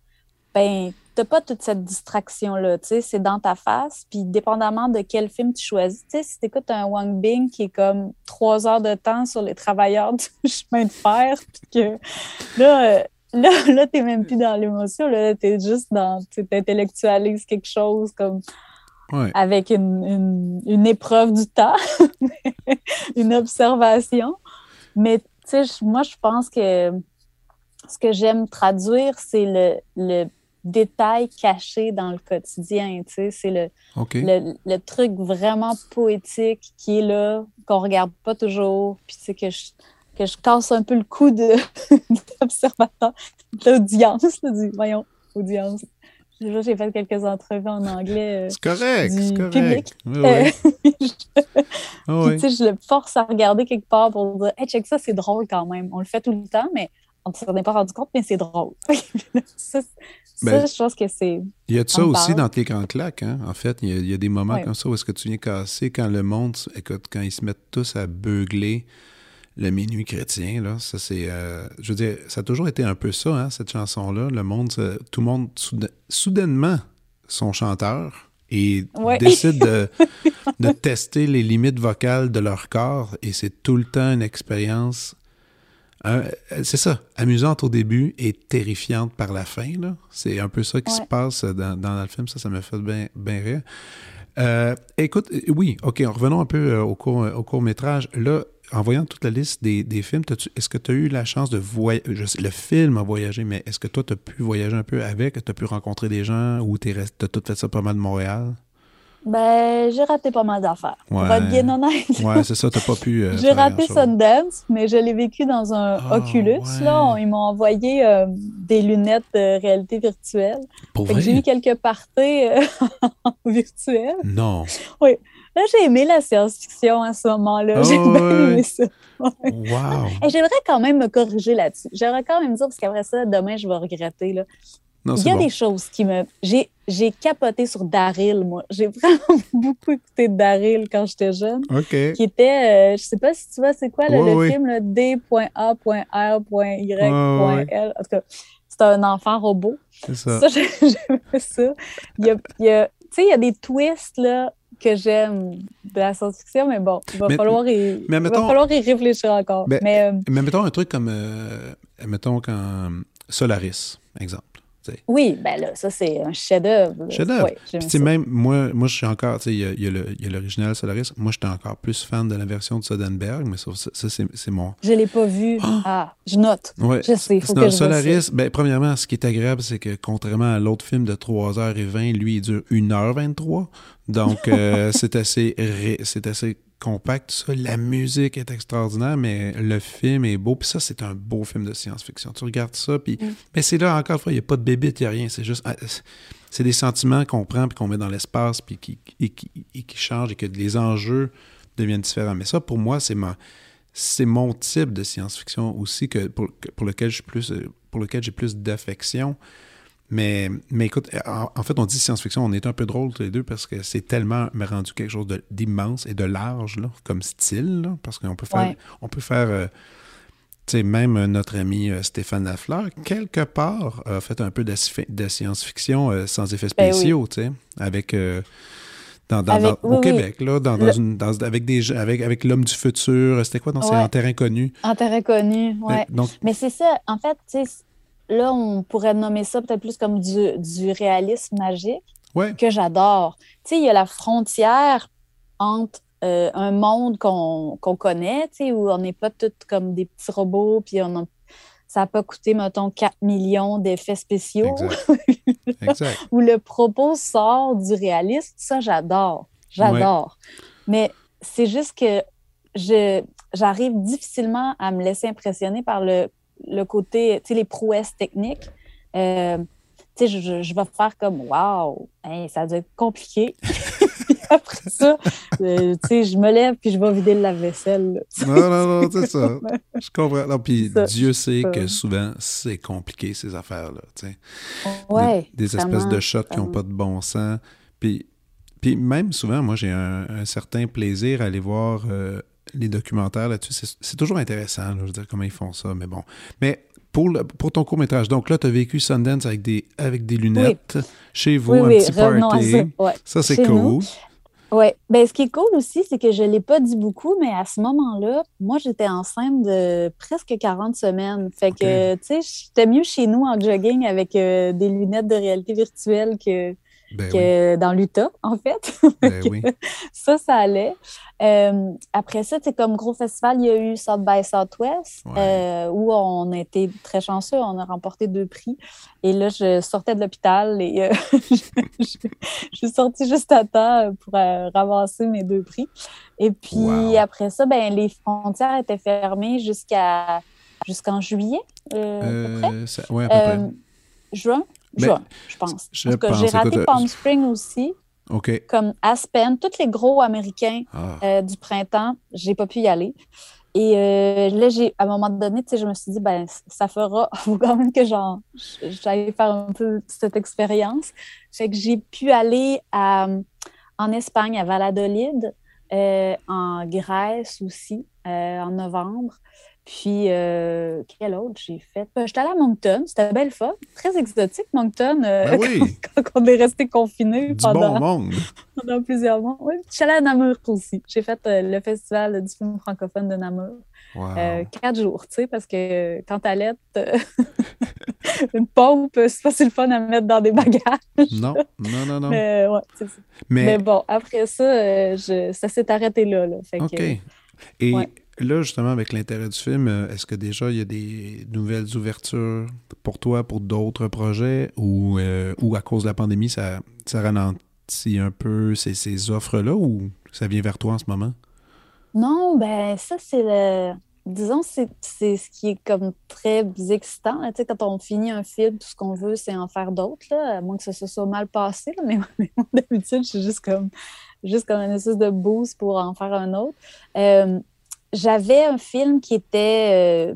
ben, t'as pas toute cette distraction-là, tu sais, c'est dans ta face, puis dépendamment de quel film tu choisis, tu sais, si t'écoutes un Wang Bing qui est comme trois heures de temps sur les travailleurs du *laughs* chemin de fer, puis que là, euh, là, là t'es même plus dans l'émotion, là, t'es juste dans, tu intellectualises quelque chose comme avec une, une, épreuve du temps, *laughs* une observation. Mais, tu sais, moi, je pense que ce que j'aime traduire, c'est le, le détail caché dans le quotidien, tu sais, c'est le, le, le, truc vraiment poétique qui est là, qu'on regarde pas toujours, puis tu sais, que je, que je casse un peu le coup de, *laughs* l'observateur, de l'audience, du, voyons, audience, j'ai fait quelques entrevues en anglais. Euh, c'est correct, c'est correct. Oui. *laughs* je, je le force à regarder quelque part pour dire Hey, check ça, c'est drôle quand même. On le fait tout le temps, mais on ne s'en est pas rendu compte, mais c'est drôle. *laughs* ça, ben, je pense que c'est. Il y a de ça aussi dans tes grands claques, hein? En fait, il y, a, il y a des moments comme ça où est-ce que tu viens casser quand le monde, écoute, quand ils se mettent tous à beugler le minuit chrétien, là, ça c'est. Euh, je veux dire, ça a toujours été un peu ça, hein, cette chanson-là. Le monde, tout le monde, soudainement, son chanteur et décide de, *laughs* de, tester les limites vocales de leur corps et c'est tout le temps une expérience. C'est ça, amusante au début et terrifiante par la fin. C'est un peu ça qui se passe dans, dans, le film. Ça, ça me fait bien ben rire. Euh, écoute, oui, OK, revenons un peu euh, au, court, au court métrage. Là, en voyant toute la liste des, des films, est-ce que tu as eu la chance de voyager? Le film a voyagé, mais est-ce que toi, tu as pu voyager un peu avec? Tu as pu rencontrer des gens ou tu as tout fait ça pas mal de Montréal? Ben, j'ai raté pas mal d'affaires. Pour être bien honnête. ouais, c'est ça, t'as pas pu. Euh, *laughs* j'ai raté Sundance, mais je l'ai vécu dans un ah, Oculus. Là. Ils m'ont envoyé euh, des lunettes de réalité virtuelle. J'ai eu quelques parties euh, *laughs* virtuelles. Non. Oui. Là, j'ai aimé la science-fiction à ce moment-là. j'ai oh, bien aimé ça. Wow! Et j'aimerais quand même me corriger là-dessus. J'aimerais quand même dire, parce qu'après ça, demain, je vais regretter. Là. Il y a des choses qui me. J'ai capoté sur Daryl, moi. J'ai *laughs* vraiment beaucoup écouté Daryl quand j'étais jeune. OK. Qui était, euh, je sais pas si tu vois, c'est quoi le, film, D.A.R.Y.L. En tout cas, c'est un enfant robot. C'est ça. Ça, *laughs* j'aimais ça. Il y a, il y a tu sais, il y a des twists, là, que j'aime de la science-fiction, mais bon, il va, falloir, y, va falloir y réfléchir encore. Mais, mais, euh, mettons un truc comme, euh, mettons, quand Solaris, exemple. Oui, ben là, ça, c'est un chef-d'œuvre. Chef-d'œuvre. Puis, même, moi, moi, je suis encore, tu sais, il y a, l'original Solaris. Moi, j'étais encore plus fan de la version de Soderbergh, mais ça, ça c'est mon. Je ne l'ai pas vu. Ah! ah, je note. Ouais. Je sais, faut que je Solaris, ben, premièrement, ce qui est agréable, c'est que contrairement à l'autre film de 3h20, lui, il dure 1h23. Donc, euh, *laughs* c'est assez, c'est assez compact, ça. La musique est extraordinaire, mais le film est beau. Puis ça, c'est un beau film de science-fiction. Tu regardes ça, puis... Mm. Mais c'est là, encore une fois, il n'y a pas de bébé, il n'y a rien. C'est juste... Ah, c'est des sentiments qu'on prend, puis qu'on met dans l'espace, puis qui, et qui, qui changent, et que les enjeux deviennent différents. Mais ça, pour moi, c'est ma... C'est mon type de science-fiction aussi que pour, pour lequel je plus pour lequel j'ai plus d'affection. Mais, mais écoute, en, fait, on dit science-fiction, on est un peu drôle tous les deux parce que c'est tellement rendu quelque chose d'immense et de large là, comme style, parce qu'on peut faire, on peut faire euh, tu sais, même notre ami euh, Stéphane Lafleur, quelque part, a fait un peu de, science-fiction euh, sans effets ben spéciaux, tu sais, avec... Dans, au Québec, là, dans, une, avec, des, avec, avec l'homme du futur, c'était quoi? C'est En terrain connu. En terrain connu, oui. Mais c'est ça, en fait, tu sais, là, on pourrait nommer ça peut-être plus comme du, réalisme magique, que j'adore. Tu sais, il y a la frontière entre euh, un monde qu'on connaît, tu sais, où on n'est pas tous comme des petits robots, puis on ça n'a pas coûté, mettons, 4 millions d'effets spéciaux. *laughs* Exact. où le propos sort du réalisme. Ça, j'adore. J'adore. Mais c'est juste que j'arrive difficilement à me laisser impressionner par le le côté, tu sais, les prouesses techniques, euh, tu sais, je, je, vais faire comme Waouh, ça doit être compliqué. *laughs* après ça, euh, tu sais, je me lève puis je vais vider le lave-vaisselle. Non, non, non, c'est ça. *laughs* Je comprends. Non, puis Dieu sait que souvent, c'est compliqué, ces affaires-là. Tu sais. Ouais, des, espèces de shots qui n'ont pas de bon sens. Puis Puis même souvent, moi, j'ai un, certain plaisir à aller voir euh, les documentaires là-dessus. C'est toujours intéressant, je veux dire, comment ils font ça, mais bon. Mais pour, pour ton court-métrage, donc là, tu as vécu Sundance avec des, avec des lunettes, chez vous, un petit party. Ça, c'est cool. Oui. Ben, ce qui est cool aussi, c'est que je ne l'ai pas dit beaucoup, mais à ce moment-là, moi, j'étais enceinte de presque 40 semaines. Fait que, tu sais, j'étais mieux chez nous en jogging avec euh, des lunettes de réalité virtuelle que, ben dans l'Utah, en fait. *laughs* Ben *laughs* ça, ça allait. Euh, après ça, c'est comme gros festival, il y a eu South by Southwest, euh, où on a été très chanceux, on a remporté deux prix. Et là, je sortais de l'hôpital et euh, *laughs* je, suis sortie juste à temps pour ramasser mes deux prix. Et puis après ça, ben, les frontières étaient fermées jusqu'à jusqu'en juillet. Oui, à peu près. Juin, juin, je pense. Je j'ai raté Palm Spring aussi. Comme Aspen, tous les gros américains ah. euh, du printemps, j'ai pas pu y aller. Et euh, là, j'ai, à un moment donné, je me suis dit, ben, ça fera, *laughs* faut quand même que j'aille faire un peu cette expérience. Fait que j'ai pu aller en Espagne, à Valladolid, euh, en Grèce aussi, en novembre. Puis, euh, quel autre j'ai fait? Ben, j'étais allée à Moncton, c'était belle fun, très exotique, Moncton, euh, ben *laughs* quand, on est resté confiné pendant, *laughs* pendant plusieurs mois. Oui, je suis allée à Namur aussi. J'ai fait euh, le festival du film francophone de Namur. quatre jours, tu sais, parce que quand t'allaites, *laughs* une pompe, c'est pas si le fun à mettre dans des bagages. Non, non, non, non. Mais, ouais, ça. Mais... bon, après ça, je, ça s'est arrêté là. là fait OK. Et Là, justement, avec l'intérêt du film, euh, est-ce que déjà il y a des nouvelles ouvertures pour toi, pour d'autres projets, ou, euh, ou à cause de la pandémie, ça, ça ralentit un peu ces, ces offres-là, ou ça vient vers toi en ce moment? Non, ben ça, c'est le. Disons, c'est ce qui est comme très excitant. Sais, quand on finit un film, tout ce qu'on veut, c'est en faire d'autres, à moins que ça se soit mal passé. *laughs* mais, d'habitude, je suis juste comme, juste comme une espèce de boost pour en faire un autre. Euh, j'avais un film qui était euh,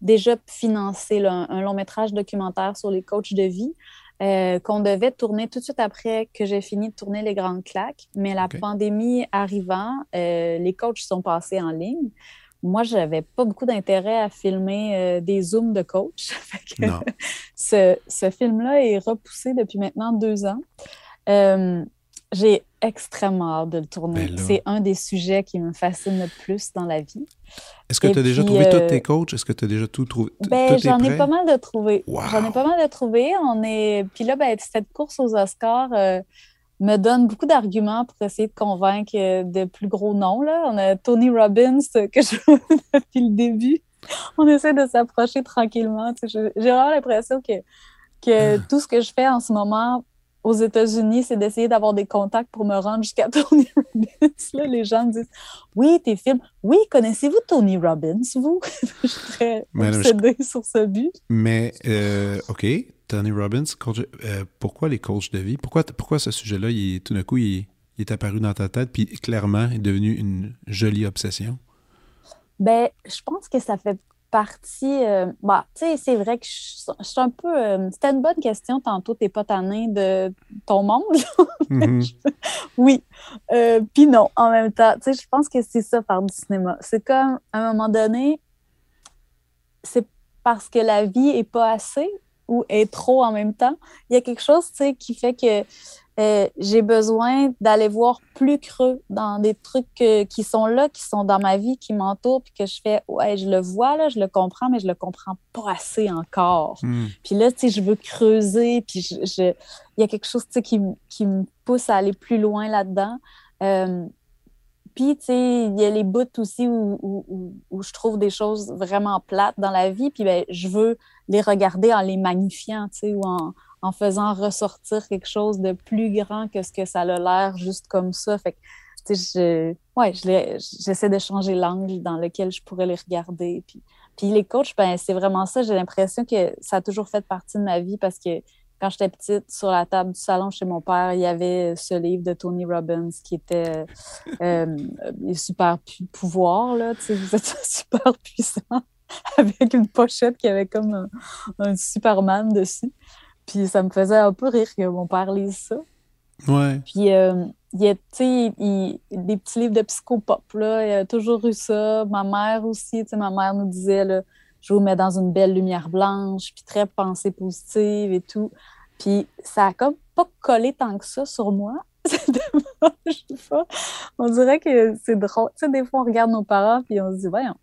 déjà financé, un, long métrage documentaire sur les coachs de vie. Euh, qu'on devait tourner tout de suite après que j'ai fini de tourner Les Grandes Claques. Mais la pandémie arrivant, euh, les coachs sont passés en ligne. Moi, je n'avais pas beaucoup d'intérêt à filmer des zooms de coach. *laughs* ce, ce film-là est repoussé depuis maintenant deux ans. J'ai extrêmement hâte de le tourner. Ben c'est un des sujets qui me fascine le plus dans la vie. Est-ce que tu as déjà trouvé tous tes coachs? Est-ce que tu as déjà tout trouvé? Ben, j'en ai pas mal de trouver. J'en ai pas mal de trouver. On est... Puis là, ben, cette course aux Oscars euh, me donne beaucoup d'arguments pour essayer de convaincre euh, de plus gros noms. Là. On a Tony Robbins que je *laughs* depuis le début. On essaie de s'approcher tranquillement. J'ai vraiment l'impression que, que ah. tout ce que je fais en ce moment aux États-Unis, c'est d'essayer d'avoir des contacts pour me rendre jusqu'à Tony *laughs* Robbins. Là, les gens me disent Oui, tes films. Oui, connaissez-vous Tony Robbins, vous? *laughs* Je suis très obsédée sur ce but. Mais, euh, OK, Tony Robbins, euh, pourquoi les coachs de vie? Pourquoi, pourquoi ce sujet-là, tout d'un coup, il, est apparu dans ta tête, puis clairement, est devenu une jolie obsession? Ben, je pense que ça fait partie. Euh, bah, tu sais, c'est vrai que je, suis un peu. Euh, c'était une bonne question tantôt, t'es pas tanné de ton monde. *laughs* Mm-hmm. *laughs* oui. Euh, puis non, en même temps, tu sais, je pense que c'est ça faire du cinéma. C'est comme, à un moment donné, c'est parce que la vie est pas assez ou est trop en même temps. Il y a quelque chose, tu sais, qui fait que euh, j'ai besoin d'aller voir plus creux dans des trucs qui sont là, qui sont dans ma vie, qui m'entourent, puis que je fais, ouais, je le vois, là, je le comprends, mais je le comprends pas assez encore. Hmm. Puis là, tu sais, je veux creuser, puis je, il y a quelque chose, tu sais, qui, qui, me pousse à aller plus loin là-dedans. Euh, puis, tu sais, il y a les bouts aussi où, où, où, je trouve des choses vraiment plates dans la vie, puis ben, je veux les regarder en les magnifiant, tu sais, ou en, en faisant ressortir quelque chose de plus grand que ce que ça a l'air juste comme ça. Fait que, je, ouais, j'essaie de changer l'angle dans lequel je pourrais les regarder. Puis, puis les coachs, ben, c'est vraiment ça. J'ai l'impression que ça a toujours fait partie de ma vie parce que quand j'étais petite, sur la table du salon chez mon père, il y avait ce livre de Tony Robbins qui était euh, Les super pouvoirs. Là, vous êtes *laughs* super puissant *laughs* avec une pochette qui avait comme un Superman dessus. Puis ça me faisait un peu rire que mon père lise ça. Ouais. Puis, euh, il y a, il, des petits livres de psychopop, là. Il y a toujours eu ça. Ma mère aussi, tu sais, ma mère nous disait, là, je vous mets dans une belle lumière blanche, puis très pensée positive et tout. Puis ça a comme pas collé tant que ça sur moi. *laughs* je sais pas. On dirait que c'est drôle. Tu sais, des fois, on regarde nos parents, puis on se dit, voyons,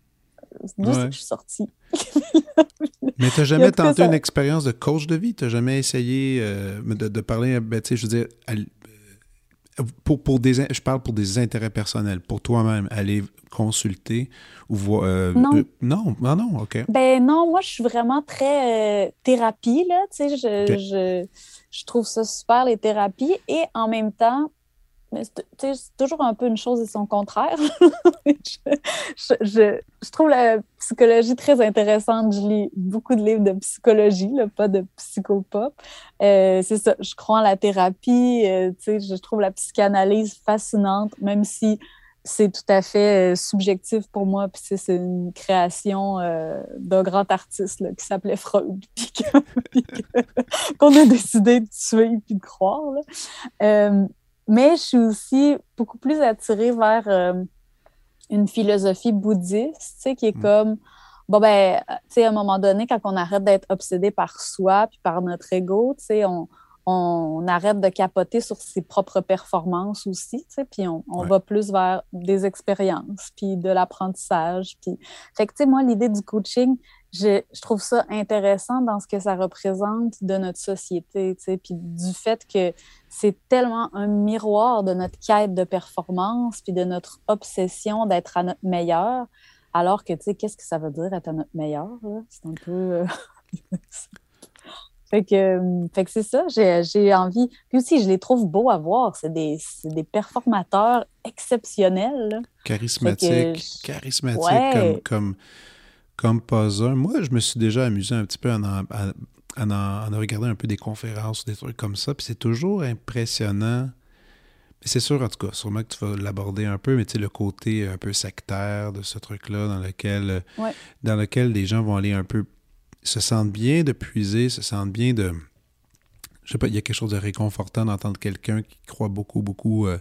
d'où que je suis sortie? *laughs* Mais tu n'as jamais tenté une expérience de coach de vie? Tu n'as jamais essayé euh, de, parler, ben, tu sais, je veux dire, pour, pour des, je parle pour des intérêts personnels, pour toi-même, aller consulter ou voir. Euh, non. Euh, non, non, non, OK. Ben non, moi, je suis vraiment très thérapie, là. Tu sais, je, je, je, trouve ça super, les thérapies. Et en même temps, c'est toujours un peu une chose et son contraire. *laughs* je, trouve la psychologie très intéressante. Je lis beaucoup de livres de psychologie, pas de psychopop. Euh, c'est ça, je crois en la thérapie. Euh, je trouve la psychanalyse fascinante, même si c'est tout à fait euh, subjectif pour moi. Puis c'est une création d'un grand artiste qui s'appelait Freud, *laughs* qu'on a décidé de tuer puis de croire. Mais je suis aussi beaucoup plus attirée vers euh, une philosophie bouddhiste, tu sais, qui est mm. comme, bon, ben, tu sais, à un moment donné, quand on arrête d'être obsédé par soi puis par notre ego, tu sais, on, on, arrête de capoter sur ses propres performances aussi, tu sais, puis on, on va plus vers des expériences, puis de l'apprentissage. Puis... Fait que, tu sais, moi, l'idée du coaching, je, je, trouve ça intéressant dans ce que ça représente de notre société, tu sais, puis du fait que c'est tellement un miroir de notre quête de performance, puis de notre obsession d'être à notre meilleur, alors que, tu sais, qu'est-ce que ça veut dire être à notre meilleur, C'est un peu... Euh, *laughs* fait que, fait que c'est ça, j'ai envie. Puis aussi, je les trouve beaux à voir. C'est des, des, performateurs exceptionnels. Charismatiques, charismatiques comme pas un. Moi, je me suis déjà amusé un petit peu en, en, en, regardant un peu des conférences, des trucs comme ça. Puis c'est toujours impressionnant. Mais c'est sûr, en tout cas, sûrement que tu vas l'aborder un peu, mais tu sais, le côté un peu sectaire de ce truc-là, dans lequel, dans lequel les gens vont aller un peu, se sentent bien de puiser, se sentent bien de. Je sais pas, il y a quelque chose de réconfortant d'entendre quelqu'un qui croit beaucoup, beaucoup. Euh,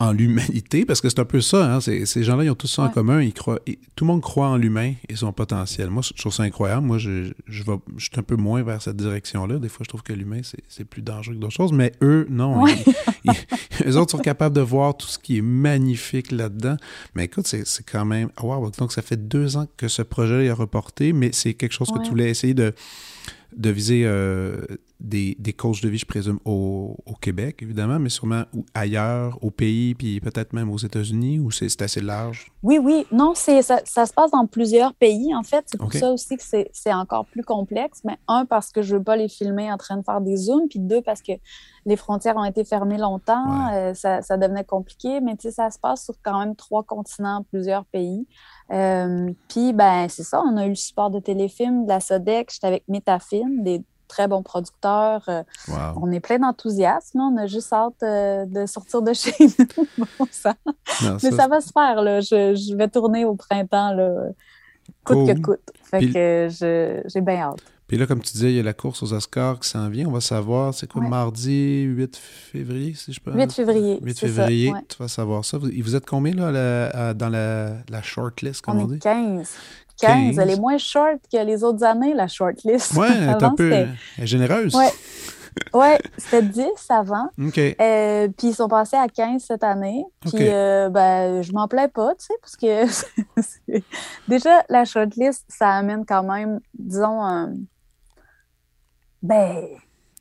en l'humanité, parce que c'est un peu ça, hein, ces gens-là, ils ont tous ça en commun, ils croient, tout le monde croit en l'humain et son potentiel. Moi, je trouve ça incroyable. Moi, je, je, vais, je suis un peu moins vers cette direction-là. Des fois, je trouve que l'humain, c'est plus dangereux que d'autres choses, mais eux, non. Ils, *laughs* autres sont capables de voir tout ce qui est magnifique là-dedans. Mais écoute, c'est quand même... Wow, donc ça fait deux ans que ce projet est reporté, mais c'est quelque chose que tu voulais essayer de de viser euh, des, des, coachs de vie, je présume, au, au, Québec, évidemment, mais sûrement ailleurs, au pays, puis peut-être même aux États-Unis, ou c'est assez large? Oui, oui. Non, ça, ça se passe dans plusieurs pays, en fait. C'est pour ça aussi que c'est encore plus complexe. Mais un, parce que je ne veux pas les filmer en train de faire des zooms, puis deux, parce que les frontières ont été fermées longtemps, euh, ça, ça, devenait compliqué. Mais tu sais, ça se passe sur quand même trois continents, plusieurs pays. Euh, puis, ben, c'est ça, on a eu le support de téléfilms, de la SODEC, j'étais avec Métafilm, des très bons producteurs. Euh, on est plein d'enthousiasme, on a juste hâte euh, de sortir de chez nous. *laughs* Mais ça, va se faire, là. Je, vais tourner au printemps, là, coûte que coûte. Fait que j'ai bien hâte. Puis là, comme tu disais, il y a la course aux Oscars qui s'en vient. On va savoir, c'est quoi, mardi 8 février, si je peux 8 février. 8 février, tu vas savoir ça. Vous, êtes combien là, dans la, la shortlist, comme on, on dit? 15. 15. Elle est moins short que les autres années, la shortlist. Oui, *laughs* elle est un peu généreuse. Oui. Ouais, c'était 10 avant. OK. Euh, puis ils sont passés à 15 cette année. Puis euh, ben, je m'en plais pas, tu sais, parce que *laughs* déjà, la shortlist, ça amène quand même, disons, un, ben.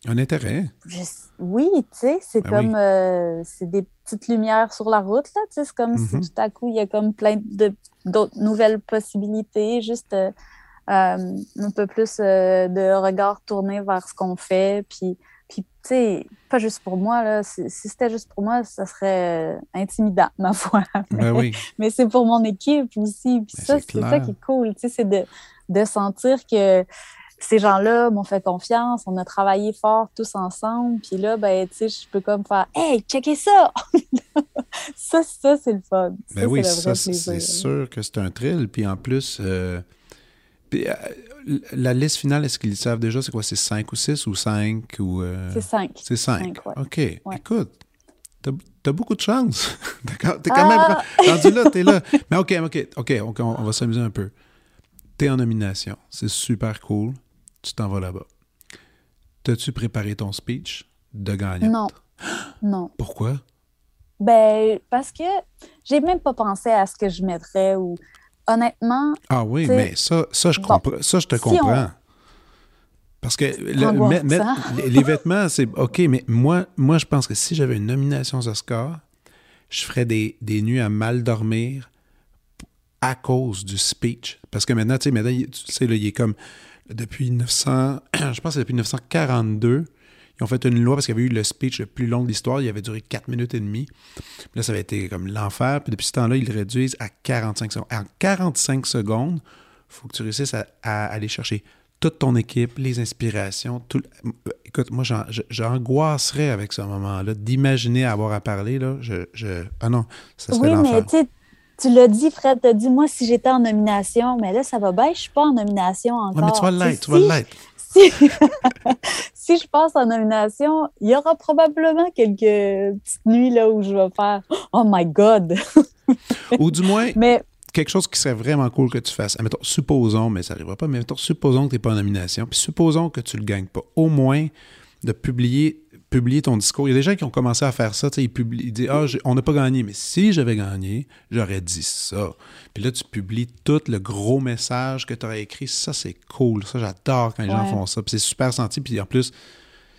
Un intérêt. oui, tu sais, c'est ben comme. Euh, c'est des petites lumières sur la route, là. Tu sais, c'est comme si mm-hmm. tout à coup, il y a comme plein d'autres nouvelles possibilités, juste euh, euh, un peu plus de regard tourné vers ce qu'on fait. Puis, puis tu sais, pas juste pour moi, là. Si, c'était juste pour moi, ça serait intimidant, *laughs* ma foi. Ben oui. *laughs* mais c'est pour mon équipe aussi. Puis ben, ça, c'est ça qui est cool, tu sais, c'est de, de sentir que ces gens-là m'ont fait confiance, on a travaillé fort tous ensemble, puis là, ben, tu sais, je peux comme faire « Hey, checkez ça! *laughs* » Ça, ça, c'est le fun. Ben oui, ça, c'est sûr que c'est un thrill, puis en plus, euh, euh, la liste finale, est-ce qu'ils savent déjà, c'est quoi, c'est 5 ou 6 ou 5? Ou, euh, C'est 5. C'est 5, OK. Écoute, t'as beaucoup de chance. *laughs* D'accord? T'es quand même Ah! *laughs* rendu là, t'es là. Mais OK, OK, OK, OK, on, on va s'amuser un peu. T'es en nomination. C'est super cool. Tu t'en vas là-bas. T'as-tu préparé ton speech de gagnante? Non. *gasps* Non. Pourquoi? Ben, parce que j'ai même pas pensé à ce que je mettrais ou honnêtement, Ah oui, mais ça, ça, je, bon, comprends, ça, je te si comprends. Parce que le- *laughs* les, vêtements, c'est OK, mais moi, moi, je pense que si j'avais une nomination aux Oscars, je ferais des, des nuits à mal dormir à cause du speech. Parce que maintenant, tu sais, maintenant, tu sais, là, il est comme depuis 900, *clears throat* je pense que c'est depuis 1942, ils ont fait une loi parce qu'il y avait eu le speech le plus long de l'histoire, il avait duré 4 minutes et demie. Puis Là, ça avait été comme l'enfer. Puis depuis ce temps-là, ils le réduisent à 45 secondes. En 45 secondes, il faut que tu réussisses à, à aller chercher toute ton équipe, les inspirations. Tout... le- Écoute, moi, j'angoisserais avec ce moment-là d'imaginer avoir à parler. Là, je, je- Ah non, ça serait oui, l'enfer. Tu tu l'as dit, Fred, t'as dit, moi, si j'étais en nomination, mais là, ça va bien, je suis pas en nomination encore. Ouais, mais tu vas Tu l'être, tu vas si- l'être. Si, *laughs* si je passe en nomination, il y aura probablement quelques petites nuits là où je vais faire Oh my God! *laughs* Ou du moins, Mais quelque chose qui serait vraiment cool que tu fasses. Admettons, supposons, mais ça n'arrivera pas, mais admettons, supposons que tu n'es pas en nomination, puis supposons que tu ne le gagnes pas. Au moins, de publier, publier ton discours. Il y a des gens qui ont commencé à faire ça, ils, publient, ils disent Ah, on n'a pas gagné, mais si j'avais gagné, j'aurais dit ça. Puis là, tu publies tout le gros message que tu aurais écrit. Ça, c'est cool. Ça, j'adore quand les gens font ça. Puis c'est super senti. Puis en plus,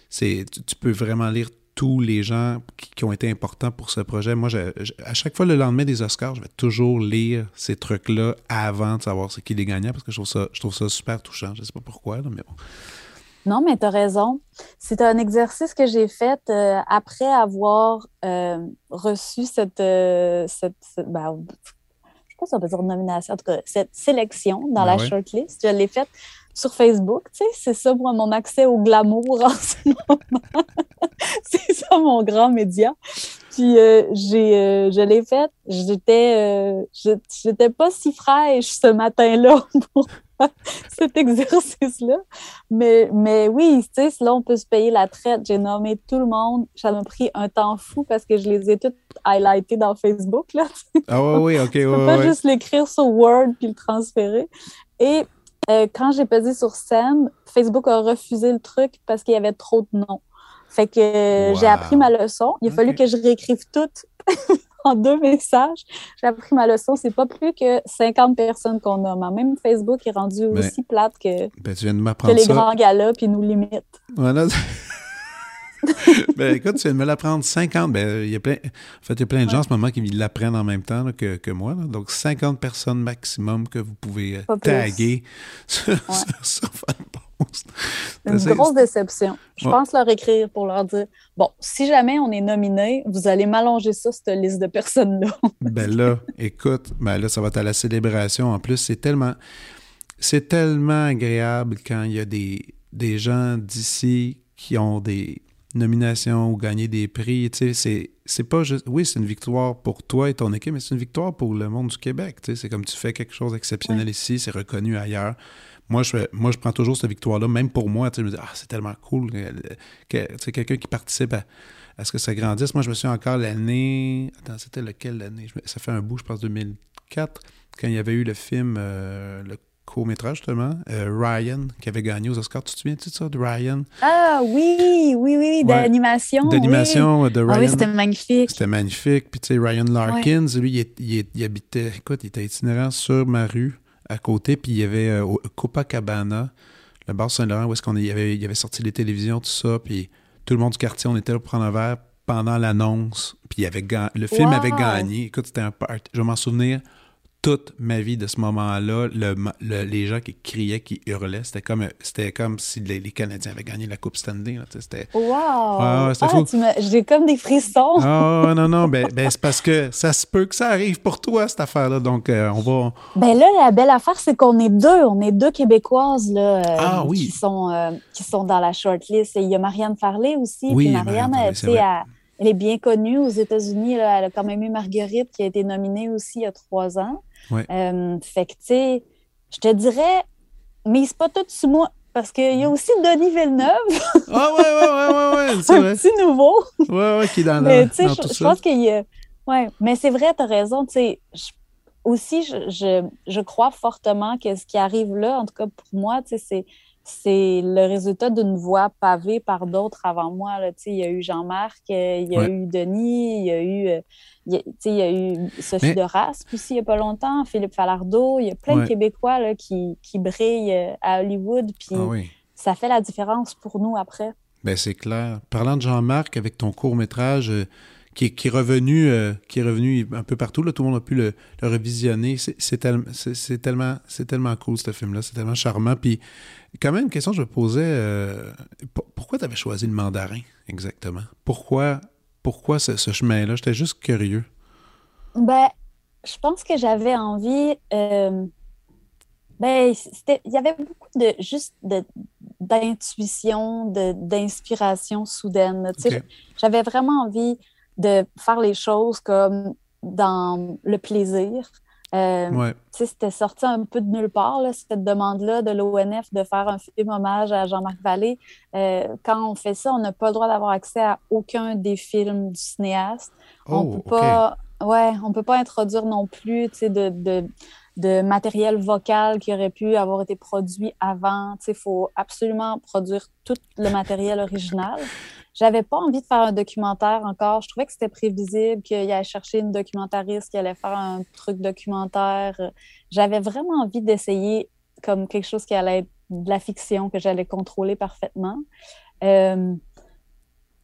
c'est, tu, tu peux vraiment lire tous les gens qui, qui ont été importants pour ce projet. Moi, je- je- à chaque fois, le lendemain des Oscars, je vais toujours lire ces trucs-là avant de savoir c'est qui les gagnants parce que je trouve ça, je trouve ça super touchant. Je sais pas pourquoi, là, mais bon. Non, mais tu as raison. C'est un exercice que j'ai fait euh, après avoir euh, reçu cette, euh, cette, cette- ben, je sais pas si on peut dire nomination, en tout cas, cette sélection dans Ben la ouais. shortlist. Je l'ai faite sur Facebook. Tu sais, c'est ça, moi, mon accès au glamour en ce *laughs* moment. c'est ça, mon grand média. Puis, euh, j'ai, euh, je l'ai faite. J'étais, euh, je- j'étais pas si fraîche ce matin-là *laughs* pour *laughs* cet exercice-là. Mais, mais oui, tu sais, là, on peut se payer la traite. J'ai nommé tout le monde. Ça m'a pris un temps fou parce que je les ai toutes highlightées dans Facebook, là. Ah ouais, oui, ok, *laughs* Tu ouais, peux pas ouais. juste l'écrire sur Word puis le transférer. Et euh, quand j'ai pesé sur Send, Facebook a refusé le truc parce qu'il y avait trop de noms. Fait que euh, Wow. j'ai appris ma leçon. Il a fallu que je réécrive toutes *laughs* *laughs* en deux messages. J'ai appris ma leçon. C'est pas plus que 50 personnes qu'on nomme. Même Facebook est rendu Mais- aussi plate que, Ben, tu viens de que m'apprendre les ça. grands galas puis nous limitent. Voilà. *laughs* ben écoute, tu viens de me l'apprendre 50. Ben, il y a plein, en fait, il y a plein de gens en ce moment qui l'apprennent en même temps là, que, que moi. là. Donc, 50 personnes maximum que vous pouvez euh, taguer *laughs* sur, sur, sur Fanpost. Une grosse déception. Je Ouais. pense leur écrire pour leur dire bon, si jamais on est nominé, vous allez m'allonger ça, cette liste de personnes-là. *laughs* Ben là, écoute, ben là, ça va être à la célébration. En plus, c'est tellement, c'est tellement agréable quand il y a des, des gens d'ici qui ont des nominations ou gagné des prix. Tu sais, c'est, c'est pas juste. Oui, c'est une victoire pour toi et ton équipe, mais c'est une victoire pour le monde du Québec. Tu sais, c'est comme tu fais quelque chose d'exceptionnel ici, c'est reconnu ailleurs. Moi je, fais- moi, je prends toujours cette victoire-là, même pour moi. Je me dis, ah, c'est tellement cool. que- sais, quelqu'un qui participe à, à ce que ça grandisse. Moi, je me suis encore l'année. Attends, c'était lequel l'année? Ça fait un bout, je pense, 2004, quand il y avait eu le film, euh, le court-métrage, justement, euh, Ryan, qui avait gagné aux Oscars. Tu te souviens-tu de ça, de Ryan? Ah oui, oui, oui, d'animation. D'animation de Oui. Ryan. Ah oui, c'était magnifique. C'était magnifique. Puis, tu sais, Ryan Larkins, lui, il, il il habitait, écoute, il était itinérant sur ma rue à côté. Puis, il y avait euh, au Copacabana, le bar Saint-Laurent, où est-ce qu'on y avait, il avait sorti les télévisions, tout ça. Puis, tout le monde du quartier, on était là pour prendre un verre pendant l'annonce. Puis, il avait le film Wow. avait gagné. Écoute, c'était un party. Je vais m'en souvenir toute ma vie de ce moment-là. Le, le- les gens qui criaient, qui hurlaient, c'était comme, c'était comme si les, les Canadiens avaient gagné la Coupe Stanley. là, C'était Wow! C'était ah, J'ai comme des frissons. ah non, non, ben, *laughs* ben, c'est parce que ça se peut que ça arrive pour toi, cette affaire-là. Donc, euh, on va. Ben là, la belle affaire, c'est qu'on est deux. On est deux Québécoises là, euh, Ah oui. qui, sont, euh, qui sont dans la shortlist. Et il y a Marianne Farley aussi. Oui, Puis Marianne elle, tu est bien connue aux États-Unis. Elle a quand même eu Marguerite qui a été nominée aussi il y a trois ans. Ouais. Euh, fait que, tu sais, je te dirais, mise pas tout sur moi. parce qu'il y a aussi Denis Villeneuve. ah ouais, ouais, ouais, ouais, ouais *laughs* c'est vrai. Un petit nouveau. Ouais, ouais, qui est dans, mais, dans, dans je, je pense qu'il y a... Ouais, mais c'est vrai, tu as raison, tu sais, aussi, je, je, je, crois fortement que ce qui arrive là, en tout cas pour moi, tu sais, c'est c'est le résultat d'une voie pavée par d'autres avant moi. Là. Il y a eu Jean-Marc, euh, il y a eu Denis, il y a eu, euh, il y a, eu Sophie de Raspe aussi il n'y a pas longtemps, Philippe Falardeau. Il y a plein de Québécois là, qui, qui, brillent euh, à Hollywood. Puis ah ça fait la différence pour nous après. Ben, c'est clair. Parlant de Jean-Marc, avec ton court-métrage qui, qui, est revenu, qui est revenu un peu partout, là, tout le monde a pu le, le revisionner. C'est tellement, tellement, tellement cool, ce film-là. C'est tellement charmant. Puis quand même, une question que je me posais, euh, pourquoi tu avais choisi le mandarin exactement? Pourquoi, pourquoi ce, chemin-là? J'étais juste curieux. Ben, je pense que j'avais envie. Euh, ben, il y avait beaucoup de juste d'intuition, d'inspiration soudaine. J'avais vraiment envie de faire les choses comme dans le plaisir. Euh, c'était sorti un peu de nulle part, cette demande-là de l'ONF de faire un film hommage à Jean-Marc Vallée. Euh, quand on fait ça, on n'a pas le droit d'avoir accès à aucun des films du cinéaste. on oh, peut pas, ouais, on peut pas introduire non plus de, de, de, matériel vocal qui aurait pu avoir été produit avant. Il faut absolument produire tout le matériel original. *laughs* J'avais pas envie de faire un documentaire encore. Je trouvais que c'était prévisible qu'il allait chercher une documentariste qui allait faire un truc documentaire. J'avais vraiment envie d'essayer comme quelque chose qui allait être de la fiction, que j'allais contrôler parfaitement. Euh,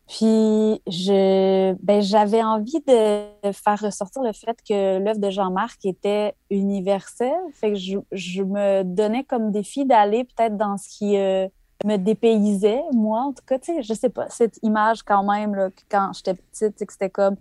puis je, ben, j'avais envie de faire ressortir le fait que l'œuvre de Jean-Marc était universelle. Fait que je, je, me donnais comme défi d'aller peut-être dans ce qui euh, me dépaysait, moi, en tout cas, tu sais, je sais pas, cette image quand même, là, quand j'étais petite, que c'était comme,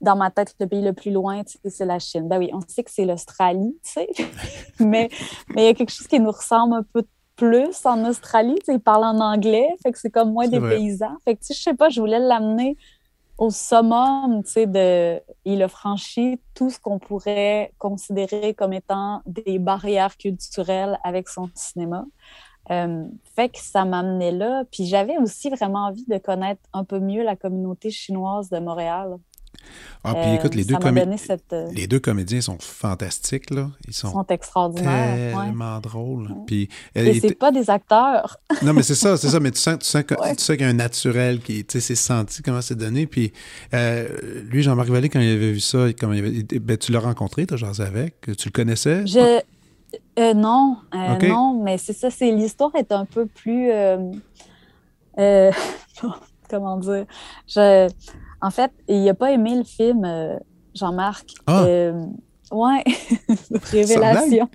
dans ma tête, le pays le plus loin, c'est la Chine. Ben oui, on sait que c'est l'Australie, tu sais, *laughs* mais mais il y a quelque chose qui nous ressemble un peu plus en Australie, tu sais, ils parlent en anglais, fait que c'est comme moins des paysans. Fait que, tu sais, je sais pas, je voulais l'amener au summum, tu sais, de... Il a franchi tout ce qu'on pourrait considérer comme étant des barrières culturelles avec son cinéma. Euh, fait que ça m'amenait là. Puis j'avais aussi vraiment envie de connaître un peu mieux la communauté chinoise de Montréal. Ah, puis écoute, les, euh, deux cette... Euh, les deux comédiens sont fantastiques, là. Ils sont, sont extraordinaires. Tellement drôles. Puis, Et c'est pas des acteurs. *laughs* non, mais c'est ça, c'est ça. Mais tu sens, tu sens, qu'il y a un naturel qui, tu sais, c'est senti comment c'est donné. Puis lui, Jean-Marc Vallée, quand il avait vu ça, comment il avait, ben, tu l'as rencontré, tu as avec, tu le connaissais? Je, euh, non, euh, non, mais c'est ça, c'est l'histoire est un peu plus euh, *laughs* comment dire? Je, en fait, il n'a pas aimé le film Jean-Marc. Ah. ouais, *laughs* révélation.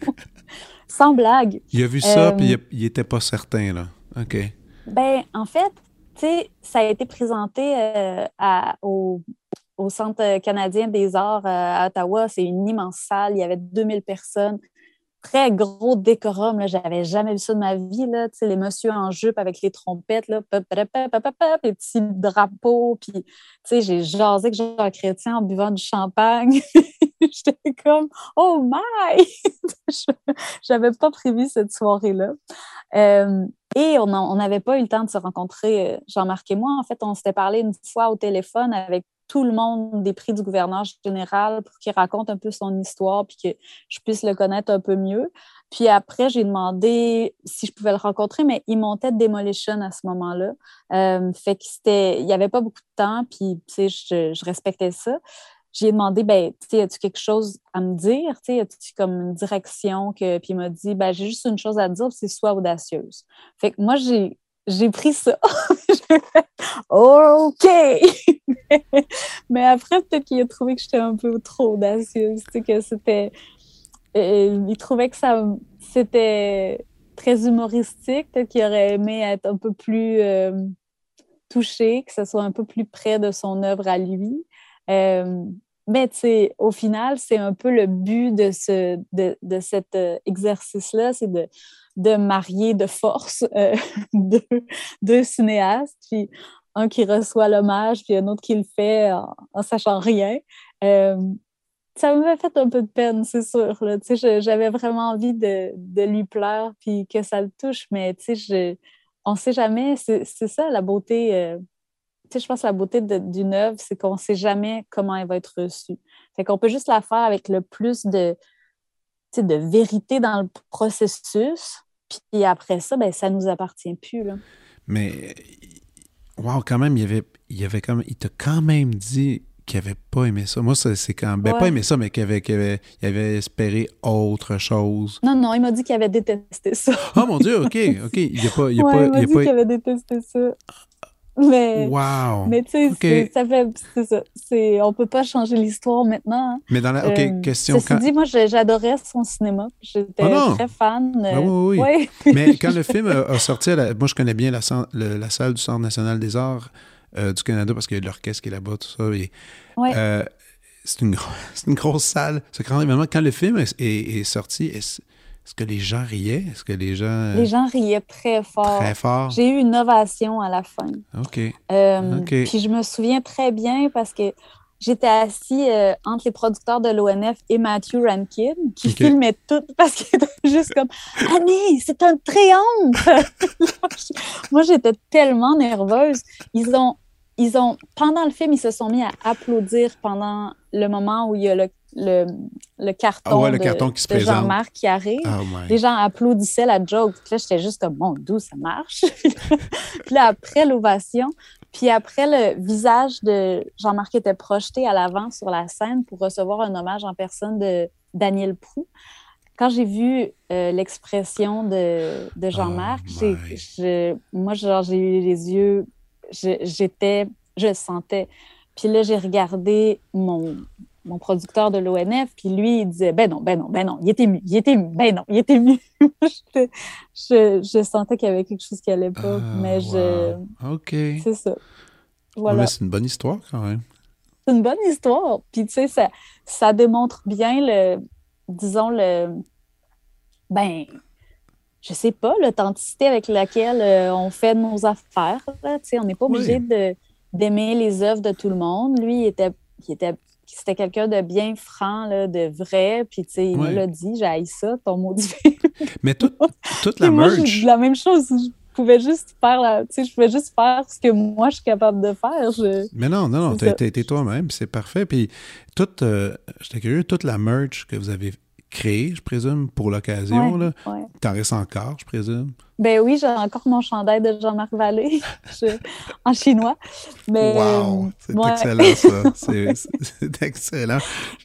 Sans blague. Il a vu ça, puis il n'était pas certain, là. OK. Ben, en fait, tu sais, ça a été présenté à, au, au Centre canadien des arts à Ottawa. C'est une immense salle. Il y avait 2000 personnes très gros décorum. Là. J'avais jamais vu ça de ma vie. Là. Les messieurs en jupe avec les trompettes, là, les petits drapeaux. Puis, j'ai jasé avec Jean Chrétien en buvant du champagne. *laughs* J'étais comme, oh my! *laughs* J'avais pas prévu cette soirée-là. Euh, et on n'avait pas eu le temps de se rencontrer, euh, Jean-Marc et moi. En fait, on s'était parlé une fois au téléphone avec tout le monde des prix du gouverneur général pour qu'il raconte un peu son histoire puis que je puisse le connaître un peu mieux. Puis après, j'ai demandé si je pouvais le rencontrer, mais il montait de Demolition à ce moment-là. Euh, fait que il n'y avait pas beaucoup de temps, puis tu sais, je, respectais ça. J'ai demandé, ben, tu as-tu quelque chose à me dire? Tu as-tu comme une direction que, puis il m'a dit, ben, j'ai juste une chose à te dire, c'est sois audacieuse. Fait que moi, j'ai j'ai pris ça. *laughs* OK! *laughs* mais après, peut-être qu'il a trouvé que j'étais un peu trop audacieuse, que c'était... Euh, il trouvait que ça c'était très humoristique, peut-être qu'il aurait aimé être un peu plus euh, touché, que ce soit un peu plus près de son œuvre à lui. Euh, mais tu au final, c'est un peu le but de, ce, de, de cet exercice-là, c'est de de marier de force euh, *laughs* deux, cinéastes, puis un qui reçoit l'hommage, puis un autre qui le fait en, sachant rien. Euh, ça m'avait fait un peu de peine, c'est sûr. J'avais vraiment envie de, de, lui plaire puis que ça le touche, mais je, on ne sait jamais. C'est ça la beauté. Euh, je pense que la beauté d'une œuvre, c'est qu'on ne sait jamais comment elle va être reçue. Fait qu'on peut juste la faire avec le plus de, de vérité dans le processus. Puis après ça, ben, ça ne nous appartient plus. Là. Mais, wow, quand même, il y avait, il y avait comme, il t'a quand même dit qu'il n'avait pas aimé ça. Moi, c'est quand ben, pas aimé ça, mais qu'il avait, avait, avait, espéré autre chose. Non, non, il m'a dit qu'il avait détesté ça. oh mon Dieu, OK, OK. Il a pas. Il, a ouais, pas, il m'a dit qu'il avait détesté ça. Mais, wow. mais tu sais, ça fait, c'est ça. On peut pas changer l'histoire maintenant. Hein. Mais dans la, OK, euh, question. Ceci dit, moi, j'adorais son cinéma. J'étais ah très fan. Ah oui, oui. mais *laughs* quand le film a, sorti, moi, je connais bien la, la, salle du Centre national des arts euh, du Canada parce qu'il y a l'orchestre qui est là-bas, tout ça. Et, euh, c'est une, *laughs* une, grosse salle. C'est grand événement. Quand le film est, est, sorti, est, est-ce que les gens riaient? Est-ce que les gens. Les gens riaient très fort. Très fort? J'ai eu une ovation à la fin. OK. Euh, puis je me souviens très bien parce que j'étais assis euh, entre les producteurs de l'ONF et Matthew Rankin, qui filmait tout *laughs* parce qu'il était juste comme Annie, c'est un triomphe! *laughs* Moi, j'étais tellement nerveuse. Ils ont, ils ont, pendant le film, ils se sont mis à applaudir pendant le moment où il y a le le, le carton, ah le carton qui de, Jean-Marc qui arrive. Oh les gens applaudissaient la joke. Puis là, j'étais juste comme, bon, d'où ça marche? *laughs* puis là, après l'ovation, puis après, le visage de Jean-Marc était projeté à l'avant sur la scène pour recevoir un hommage en personne de Daniel Prou. Quand j'ai vu euh, l'expression de, de Jean-Marc, oh moi, genre, j'ai eu les yeux, j'étais, je sentais. Puis là, j'ai regardé mon, mon producteur de l'ONF, puis lui, il disait Ben non, ben non, ben non, il était ému, il était ému, ben non, il était ému. *laughs* je, je, sentais qu'il y avait quelque chose qui allait pas, ah, mais je. OK. C'est ça. Voilà. c'est une bonne histoire quand même. C'est une bonne histoire. Puis, tu sais, ça, ça démontre bien le, disons, le. Ben, je sais pas, l'authenticité avec laquelle euh, on fait nos affaires. Sais, on n'est pas obligé de d'aimer les œuvres de tout le monde. Lui, il était, il était c'était quelqu'un de bien franc, là, de vrai. Puis, tu sais, il me l'a dit, j'ai ça, ton maudit Mais tout, *laughs* toute la merch. la même chose. Je pouvais juste faire la, tu sais, je pouvais juste faire ce que moi, je suis capable de faire. Mais non, non, non, tu as été toi-même, c'est parfait. Puis, toute, euh, j'étais curieux, toute la merch que vous avez créée, je présume, pour l'occasion, là, t'en restes encore, je présume? Ben oui, j'ai encore mon chandail de Jean-Marc Vallée *laughs* en chinois. Mais, wow! C'est excellent, ça. *laughs* C'est excellent.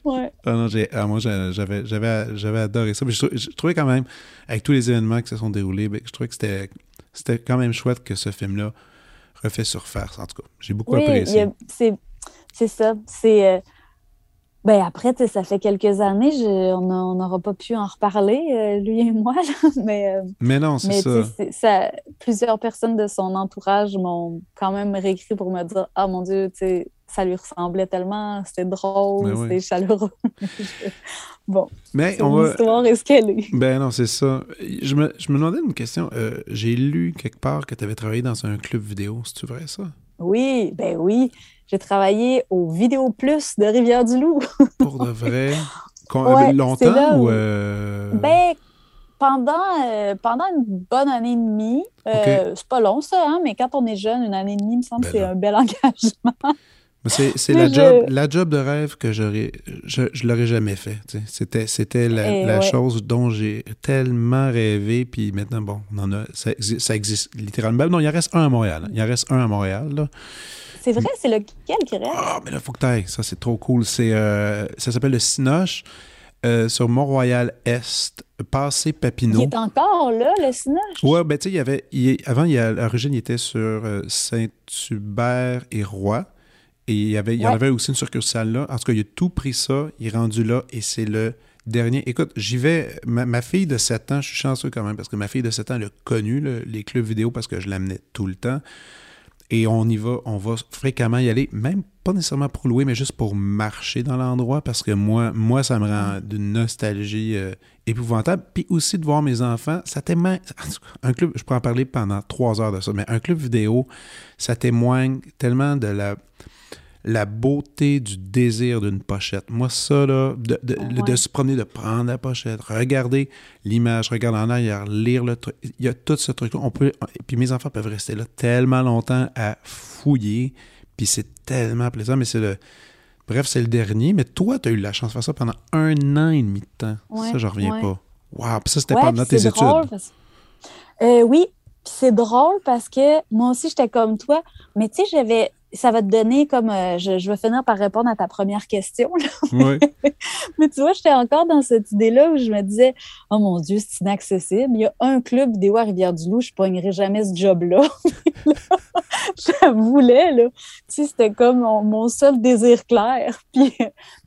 Ouais. Ah non, ah, moi, j'avais, adoré ça. je, trouvais quand même, avec tous les événements qui se sont déroulés, ben, je trouvais que c'était, c'était quand même chouette que ce film-là refait surface. En tout cas, j'ai beaucoup oui, apprécié. C'est ça. C'est. Ben après, ça fait quelques années, on n'aura pas pu en reparler, euh, lui et moi. *laughs* mais, euh, mais non, c'est ça. Plusieurs personnes de son entourage m'ont quand même réécrit pour me dire Ah mon Dieu, ça lui ressemblait tellement, c'était drôle, c'était chaleureux. *laughs* bon. Mais on L'histoire est ce qu'elle est. Ben non, c'est ça. Je me, je me demandais une question. Euh, j'ai lu quelque part que tu avais travaillé dans un club vidéo. C'est-tu vrai ça? Oui, ben oui. J'ai travaillé au Vidéo Plus de Rivière-du-Loup. *laughs* Pour de vrai? longtemps ou. Euh... Ben, pendant, euh, pendant une bonne année et demie. Euh, c'est pas long, ça, hein, mais quand on est jeune, une année et demie, il me semble que ben c'est un bel *laughs* engagement. C'est la, job, la job de rêve que j'aurais, je, je l'aurais jamais fait. C'était, c'était la, la chose dont j'ai tellement rêvé. Puis maintenant, bon, on en a, ça, ça, existe littéralement. Non, il en reste un à Montréal. Il en reste un à Montréal. Là. C'est vrai, c'est lequel qui reste? Ah, mais là, faut que t'ailles. Ça, c'est trop cool. C'est, euh, ça s'appelle le Cinoche euh, sur Mont-Royal-Est, passé Papineau. Il est encore là, le Cinoche? Oui, ben tu sais, il y avait... avant, il à l'origine, il était sur euh, Saint-Hubert et Roi. Et il y, avait, il y en avait aussi une succursale là. En tout cas, il a tout pris ça, il est rendu là et c'est le dernier. Écoute, j'y vais. Ma, fille de 7 ans, je suis chanceux quand même parce que ma fille de 7 ans, elle a connu les clubs vidéo parce que je l'amenais tout le temps. Et on y va, on va fréquemment y aller, même pas nécessairement pour louer, mais juste pour marcher dans l'endroit, parce que moi, moi ça me rend d'une nostalgie euh, épouvantable. Puis aussi de voir mes enfants, ça témoigne. Un club, je pourrais en parler pendant trois heures de ça, mais un club vidéo, ça témoigne tellement de la, la beauté du désir d'une pochette. Moi, ça, là, de, de, de, se promener, de prendre la pochette, regarder l'image, regarder en arrière, lire le truc. Il y a tout ce truc-là. On peut, et puis mes enfants peuvent rester là tellement longtemps à fouiller, puis c'est tellement plaisant, mais c'est le. Bref, c'est le dernier, mais toi, tu as eu la chance de faire ça pendant un an et demi de temps. ça, je reviens pas. Wow, puis ça, c'était pendant tes études. Euh, oui, c'est drôle parce que moi aussi, j'étais comme toi, mais tu sais, j'avais ça va te donner comme euh, je, je, vais finir par répondre à ta première question. Oui. *laughs* Mais tu vois, j'étais encore dans cette idée-là où je me disais Oh mon Dieu, c'est inaccessible. Il y a un club vidéo à Rivière-du-Loup, je ne pognerai jamais ce job-là. *laughs* je voulais, là. Tu sais, c'était comme mon, seul désir clair. *laughs* Puis,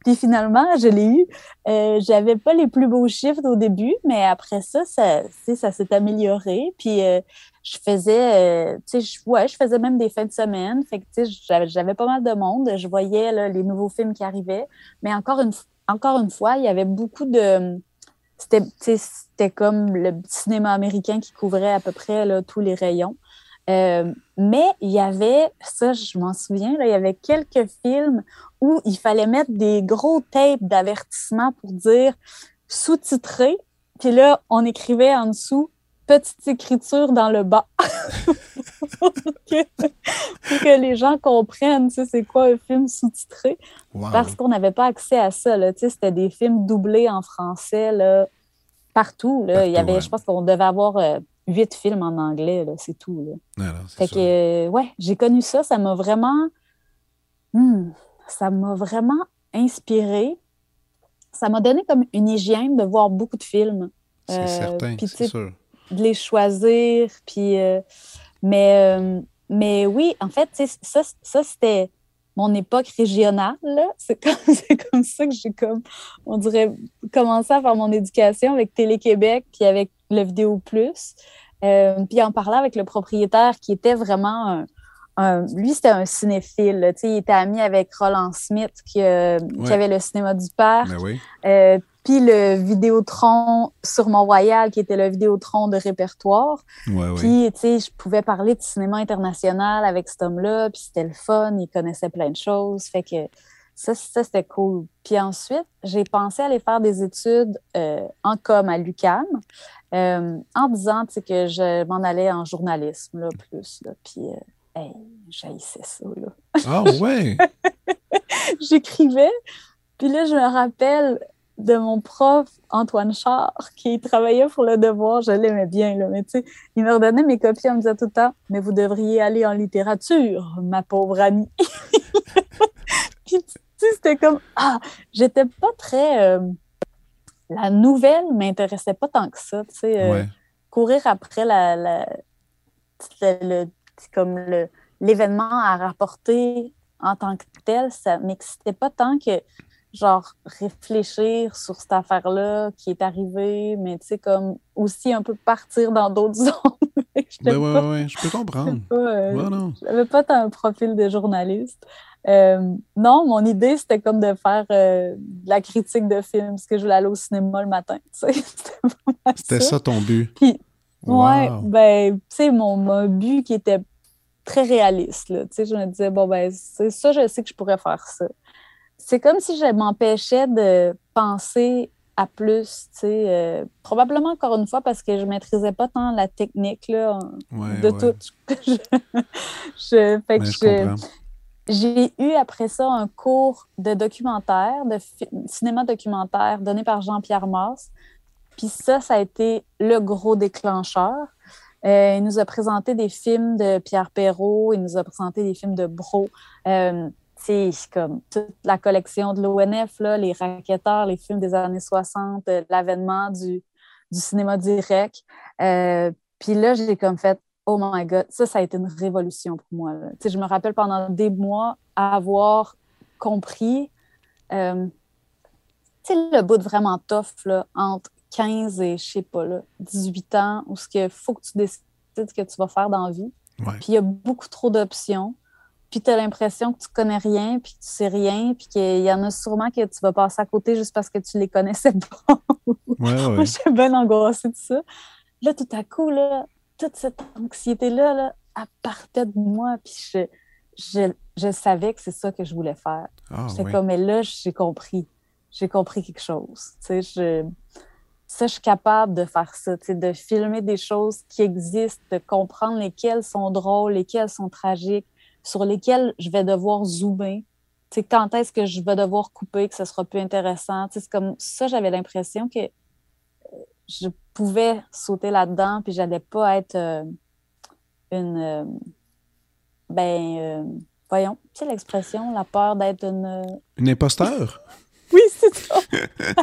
puis finalement, je l'ai eu. Euh, j'avais pas les plus beaux chiffres au début, mais après ça, ça, ça s'est amélioré. Puis euh, je faisais, euh, tu sais, ouais, je faisais même des fins de semaine. Fait que, tu sais, j'avais pas mal de monde. Je voyais là, les nouveaux films qui arrivaient. Mais encore une, encore une fois, il y avait beaucoup de. C'était comme le cinéma américain qui couvrait à peu près là, tous les rayons. Euh, mais il y avait, ça, je m'en souviens, là, il y avait quelques films où il fallait mettre des gros tapes d'avertissement pour dire sous-titré. Puis là, on écrivait en dessous petite écriture dans le bas *laughs* pour, que, les gens comprennent c'est quoi un film sous-titré. Parce qu'on n'avait pas accès à ça. C'était des films doublés en français là, partout. Là. Il y avait, Je pense qu'on devait avoir euh, huit films en anglais, c'est tout. Là. fait que, ouais, j'ai connu ça. Ça m'a vraiment. Hmm, ça m'a vraiment inspiré. Ça m'a donné comme une hygiène de voir beaucoup de films. C'est euh, certain, c'est sûr de les choisir. Puis, euh, mais, euh, mais oui, en fait, ça, ça c'était mon époque régionale. C'est comme, *laughs* comme ça que j'ai, comme, on dirait, commencé à faire mon éducation avec Télé-Québec puis avec le Vidéo Plus. Euh, puis en parlant avec le propriétaire qui était vraiment un, lui, c'était un cinéphile. il était ami avec Roland Smith, qui, qui avait le cinéma du parc. Ben oui. Puis le Vidéotron sur Mont-Royal, qui était le Vidéotron de répertoire. puis, tu sais, je pouvais parler de cinéma international avec cet homme-là, puis c'était le fun, il connaissait plein de choses. Fait que ça, ça c'était cool. Puis ensuite, j'ai pensé aller faire des études euh, en com à l'UQAM, euh, en disant, tu sais, que je m'en allais en journalisme, là, plus. Là. Puis, euh, hey, j'haïssais ça, là. Ah ouais! *laughs* J'écrivais, puis là, je me rappelle de mon prof Antoine Char qui travaillait pour le devoir, je l'aimais bien, là, mais tu sais, il me redonnait mes copies, en me disant tout le temps, mais vous devriez aller en littérature, ma pauvre amie. *laughs* Puis tu sais, c'était comme, ah, j'étais pas très... Euh, la nouvelle m'intéressait pas tant que ça, tu sais. Euh, courir après la, la le, comme le, l'événement à rapporter en tant que tel, ça m'excitait pas tant que genre réfléchir sur cette affaire-là qui est arrivée, mais tu sais, comme aussi un peu partir dans d'autres *laughs* zones. oui, oui, oui, je peux comprendre. Euh, je n'avais pas un profil de journaliste. Euh, non, mon idée, c'était comme de faire euh, de la critique de films, parce que je voulais aller au cinéma le matin. *laughs* C'était ça. ton but. Puis, ouais, ben, tu sais, mon, mon, but qui était très réaliste, là. Tu sais, je me disais, bon, ben, c'est ça, je sais que je pourrais faire ça c'est comme si je m'empêchais de penser à plus, tu sais, euh, probablement encore une fois parce que je maîtrisais pas tant la technique là, de tout. *laughs* je, fait que j'ai eu après ça un cours de documentaire, de cinéma documentaire donné par Jean-Pierre Mars. Puis ça, ça a été le gros déclencheur. Euh, il nous a présenté des films de Pierre Perrault, il nous a présenté des films de Bro. Euh, c'est comme toute la collection de l'ONF, les raquetteurs, les films des années 60, euh, l'avènement du, du, cinéma direct. Euh, puis là, j'ai comme fait, oh my God, ça, ça a été une révolution pour moi. Je me rappelle pendant des mois avoir compris euh, le bout de vraiment tough là, entre 15 et, je sais pas, là, 18 ans, où ce qu'il faut que tu décides ce que tu vas faire dans la vie. Puis il y a beaucoup trop d'options puis tu as l'impression que tu connais rien, puis que tu sais rien, puis qu'il y en a sûrement que tu vas passer à côté juste parce que tu les connaissais pas. Ouais, ouais. *laughs* Moi, suis bien angoissée de ça. Là, tout à coup, là, toute cette anxiété-là, là, elle partait de moi, puis je, je, je savais que c'est ça que je voulais faire. Ah, J'étais oui. comme, mais là, j'ai compris. J'ai compris quelque chose. Tu sais, je, ça, je suis capable de faire ça, tu sais, de filmer des choses qui existent, de comprendre lesquelles sont drôles, lesquelles sont tragiques, sur lesquelles je vais devoir zoomer. Tu sais, quand est-ce que je vais devoir couper, que ce sera plus intéressant? C'est comme ça, j'avais l'impression que euh, je pouvais sauter là-dedans, puis j'allais pas être euh, une. euh, ben, euh, voyons, tu sais l'expression, la peur d'être une. Une imposteur? *laughs* Oui, c'est ça.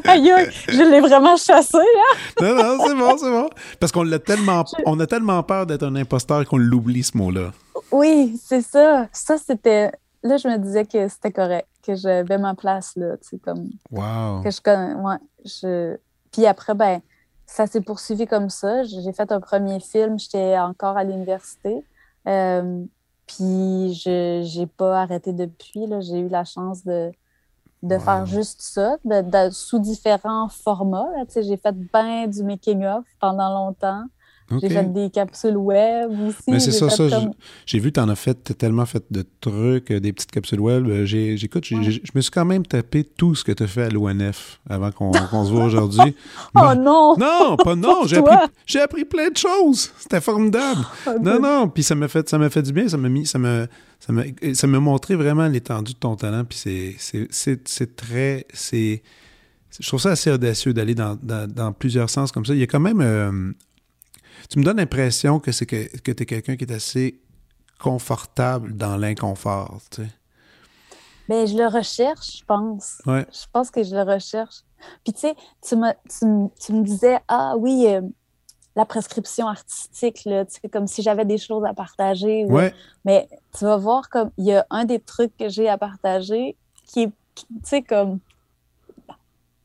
Aïe, je l'ai vraiment chassé, hein? *laughs* non, non, c'est bon, c'est bon. Parce qu'on l'a tellement, on a tellement peur d'être un imposteur qu'on l'oublie, ce mot-là. Oui, c'est ça. Ça, c'était. Là, je me disais que c'était correct, que j'avais ma place, là. Tu sais, comme. Wow. Que je connais. Ouais. Je... Puis après, ben, ça s'est poursuivi comme ça. J'ai fait un premier film, j'étais encore à l'université. Euh, puis je j'ai pas arrêté depuis. là. J'ai eu la chance de, de Wow. faire juste ça, de, de- sous différents formats. J'ai fait bien du making-of pendant longtemps. OK. J'ai fait des capsules web aussi. Mais c'est ça, ça. comme- J'ai vu, t'en as fait, tellement fait de trucs, euh, des petites capsules web. Euh, j'écoute, Ouais. je me suis quand même tapé tout ce que t'as fait à l'ONF avant *laughs* qu'on, se voit aujourd'hui. Oh Ben, non! Non, pas non, j'ai appris, appris plein de choses. C'était formidable. Ok. Non, non, puis ça m'a fait, ça fait du bien, ça m'a mis, ça m'a, ça m'a, montré vraiment l'étendue de ton talent, puis c'est, très, c'est, je trouve ça assez audacieux d'aller dans, dans, dans plusieurs sens comme ça. Il y a quand même, euh, tu me donnes l'impression que c'est que, que tu es quelqu'un qui est assez confortable dans l'inconfort, tu sais. Ben, je le recherche, je pense. Ouais. Je pense que je le recherche. Puis, tu sais, tu me, tu, me- tu me disais, ah oui, euh, la prescription artistique, là, tu sais, comme si j'avais des choses à partager. ou- Ouais, Mais tu vas voir, comme, il y a un des trucs que j'ai à partager qui est, tu sais, comme,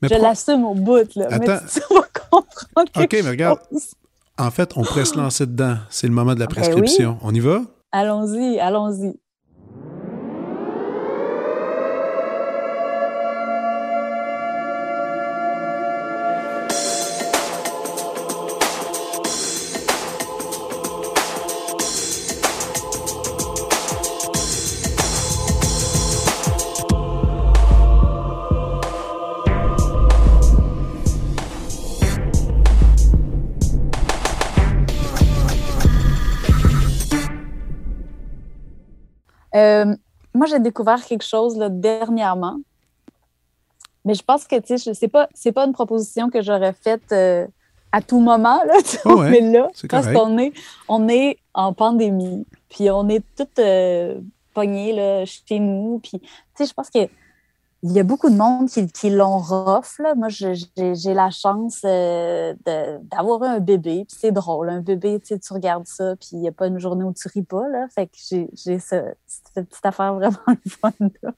mais je l'assume au bout, là. Mais Attends. tu, tu vas comprendre OK, mais regarde. chose. En fait, on pourrait se *gasps* lancer dedans. C'est le moment de la Ben prescription. On y va? Allons-y, allons-y. J'ai découvert quelque chose là, dernièrement. Mais je pense que, tu sais, c'est pas, pas une proposition que j'aurais faite euh, à tout moment, là, *laughs* Oh ouais, mais là, parce qu'on est, on est en pandémie, puis on est toutes euh, là, chez nous, puis, tu sais, je pense que il y a beaucoup de monde qui, l'ont rough. Moi, j'ai la chance euh, d'avoir un bébé. Puis c'est drôle, un bébé, tu sais, tu regardes ça, puis il n'y a pas une journée où tu ris pas. Là. Fait que j'ai j'ai ce- cette petite affaire vraiment *laughs* le fun. Là.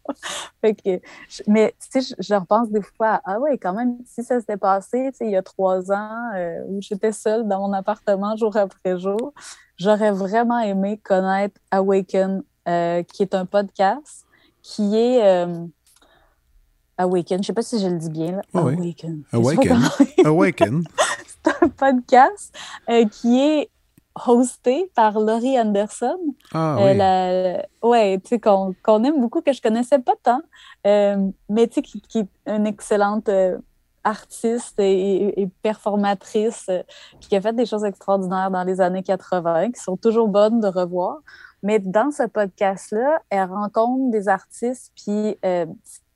Fait que, mais tu sais, je, je repense des fois à, ah ouais, quand même, si ça s'était passé tu sais, il y a trois ans, euh, où j'étais seule dans mon appartement jour après jour, j'aurais vraiment aimé connaître Awaken, euh, qui est un podcast qui est... Awaken, je sais pas si je le dis bien. Là. Ah oui. Awaken. Awaken. *laughs* Awaken. *laughs* C'est un podcast euh, qui est hosté par Laurie Anderson. Ah Euh, oui. la- ouais, tu sais, qu'on qu'on aime beaucoup, que je connaissais pas tant, euh, mais tu sais, qui, qui est une excellente artiste et, et performatrice, puis qui a fait des choses extraordinaires dans les années 80, qui sont toujours bonnes de revoir. Mais dans ce podcast-là, elle rencontre des artistes, puis euh,